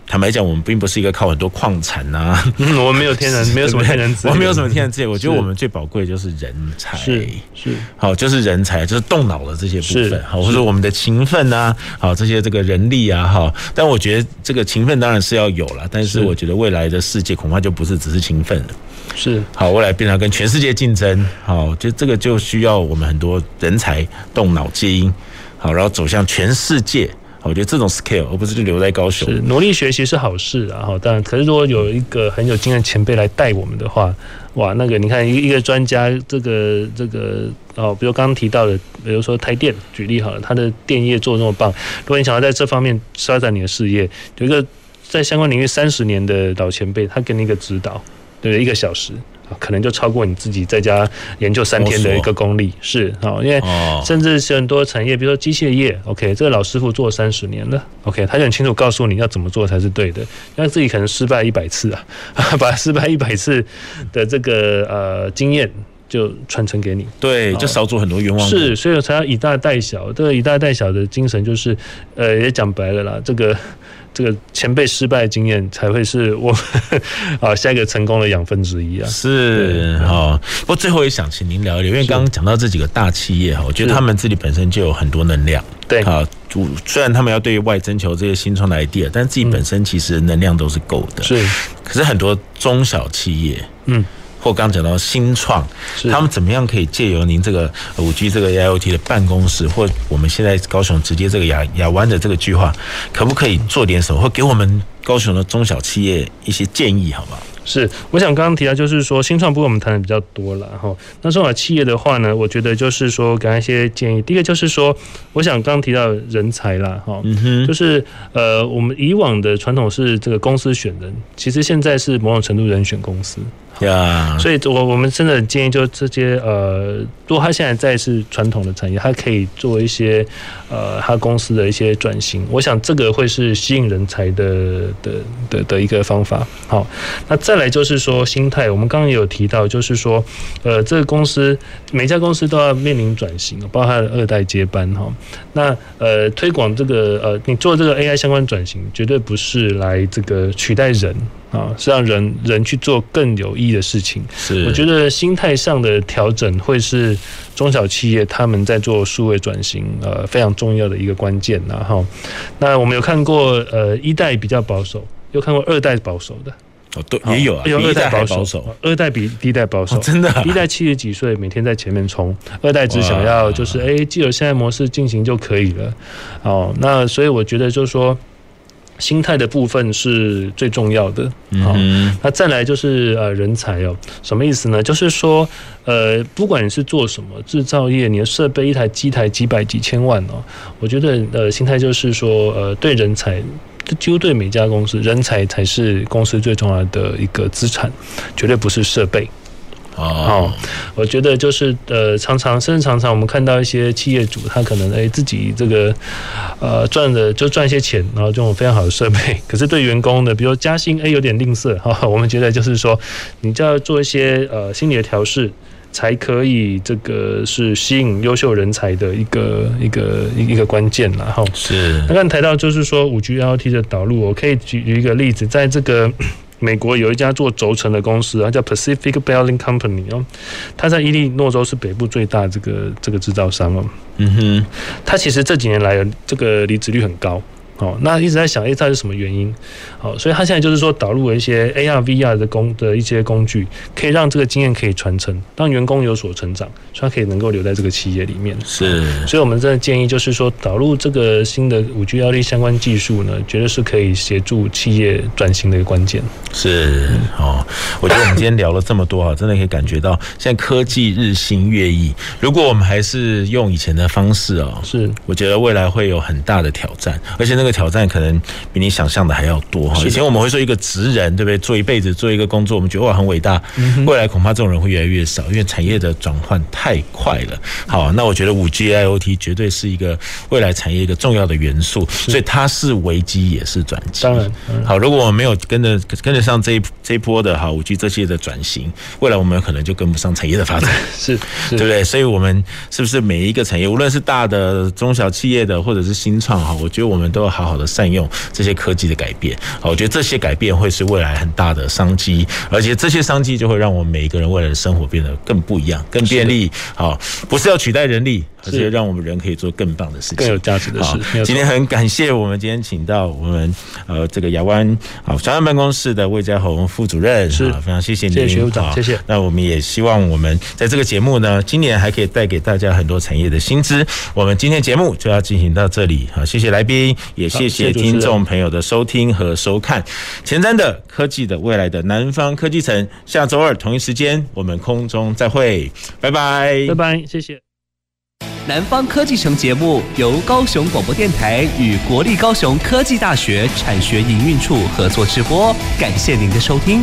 坦白讲，我们并不是一个靠很多矿产呐，我们没有天然，没有什么天然资源，我们没有什么天然资源。我觉得我们最宝贵的就是人才，是是。好，就是人才，就是动脑的这些部分，好，或者我们的勤奋呐，好，这些这个人力啊，哈。但我觉得这个勤奋当然是要有了，但是我觉得未来的世界恐怕就不是只是勤奋了，是。好，未来变成跟全世界竞争，好，就这个就需要我们很多人才动脑筋，好，然后走向全世界。我觉得这种 scale 而不是就留在高雄，是努力学习是好事啊。哈，当然，可是如果有一个很有经验前辈来带我们的话，哇，那个你看一一个专家，这个这个哦，比如刚刚提到的，比如说台电举例好了，他的电业做这么棒，如果你想要在这方面发展你的事业，有一个在相关领域三十年的老前辈，他给你一个指导。对，一个小时。可能就超过你自己在家研究三天的一个功力，是啊，因为甚至是很多产业，比如说机械业，OK，这个老师傅做三十年了，OK，他就很清楚告诉你要怎么做才是对的，因为自己可能失败一百次啊，把失败一百次的这个呃经验就传承给你，对，就少走很多冤枉路。是，所以我才要以大带小，这个以大带小的精神就是，呃，也讲白了啦，这个。这个前辈失败经验才会是我 啊下一个成功的养分之一啊。是哈，不过最后也想请您聊一聊，因为刚刚讲到这几个大企业哈，我觉得他们自己本身就有很多能量。对啊，虽然他们要对外征求这些新创的 idea，但自己本身其实能量都是够的。是，可是很多中小企业，嗯。或刚讲到新创，他们怎么样可以借由您这个五 G 这个 AIoT 的办公室，或我们现在高雄直接这个亚亚湾的这个计划，可不可以做点什么，或给我们高雄的中小企业一些建议，好不好？是，我想刚刚提到就是说新创部分我们谈的比较多了哈。那中小企业的话呢，我觉得就是说给他一些建议。第一个就是说，我想刚刚提到人才啦哈，嗯哼，就是呃，我们以往的传统是这个公司选人，其实现在是某种程度人选公司。呀，所以，我我们真的建议，就这些呃，如果他现在在是传统的产业，他可以做一些呃，他公司的一些转型。我想这个会是吸引人才的的的的一个方法。好，那再来就是说心态，我们刚刚也有提到，就是说呃，这个公司每家公司都要面临转型，包括他的二代接班哈。那呃，推广这个呃，你做这个 AI 相关转型，绝对不是来这个取代人。啊，是让人人去做更有意义的事情。是，我觉得心态上的调整会是中小企业他们在做数位转型呃非常重要的一个关键。然后，那我们有看过呃一代比较保守，有看过二代保守的。哦，对，也有啊，有二代保守，二代比第一代保守，真的。一代七十几岁，每天在前面冲，二代只想要就是哎，既有现在模式进行就可以了。哦，那所以我觉得就是说。心态的部分是最重要的。好，那再来就是呃人才哦，什么意思呢？就是说呃，不管你是做什么制造业，你的设备一台机台几百几千万哦，我觉得呃心态就是说呃对人才，就对每家公司人才才是公司最重要的一个资产，绝对不是设备。哦，我觉得就是呃，常常甚至常常我们看到一些企业主，他可能哎自己这个呃赚的就赚一些钱，然后这种非常好的设备，可是对员工的，比如加薪哎有点吝啬哈。我们觉得就是说，你就要做一些呃心理的调试，才可以这个是吸引优秀人才的一个一个一个关键了哈。是，那刚才提到就是说五 G IoT 的导入，我可以举举一个例子，在这个。美国有一家做轴承的公司，它叫 Pacific Bearing Company 哦，它在伊利诺州是北部最大这个这个制造商哦。嗯哼，它其实这几年来这个离职率很高。哦，那一直在想，哎，它是什么原因？好，所以他现在就是说导入了一些 AR、VR 的工的一些工具，可以让这个经验可以传承，让员工有所成长，所以他可以能够留在这个企业里面。是，所以我们真的建议就是说，导入这个新的五 G 压力相关技术呢，绝对是可以协助企业转型的一个关键。是哦，我觉得我们今天聊了这么多啊，真的可以感觉到现在科技日新月异。如果我们还是用以前的方式哦，是，我觉得未来会有很大的挑战，而且那个。挑战可能比你想象的还要多哈。以前我们会说一个职人，对不对？做一辈子做一个工作，我们觉得哇很伟大。未来恐怕这种人会越来越少，因为产业的转换太快了。好，那我觉得五 G IoT 绝对是一个未来产业一个重要的元素，所以它是危机也是转机。当然，好，如果我们没有跟着跟得上这一这一波的哈五 G 这些的转型，未来我们可能就跟不上产业的发展，是，对不对？所以我们是不是每一个产业，无论是大的、中小企业的，或者是新创哈，我觉得我们都要好。好好的善用这些科技的改变，好，我觉得这些改变会是未来很大的商机，而且这些商机就会让我们每一个人未来的生活变得更不一样、更便利。好，不是要取代人力。而且让我们人可以做更棒的事情，更有价值的事。今天很感谢我们今天请到我们呃这个亚湾啊专案办公室的魏嘉宏副主任，是非常谢谢您，谢谢学务长，谢谢。那我们也希望我们在这个节目呢，今年还可以带给大家很多产业的新知。我们今天节目就要进行到这里，好，谢谢来宾，也谢谢听众朋友的收听和收看。前瞻的科技的未来的南方科技城，下周二同一时间我们空中再会，拜拜，拜拜，谢谢。南方科技城节目由高雄广播电台与国立高雄科技大学产学营运处合作直播，感谢您的收听。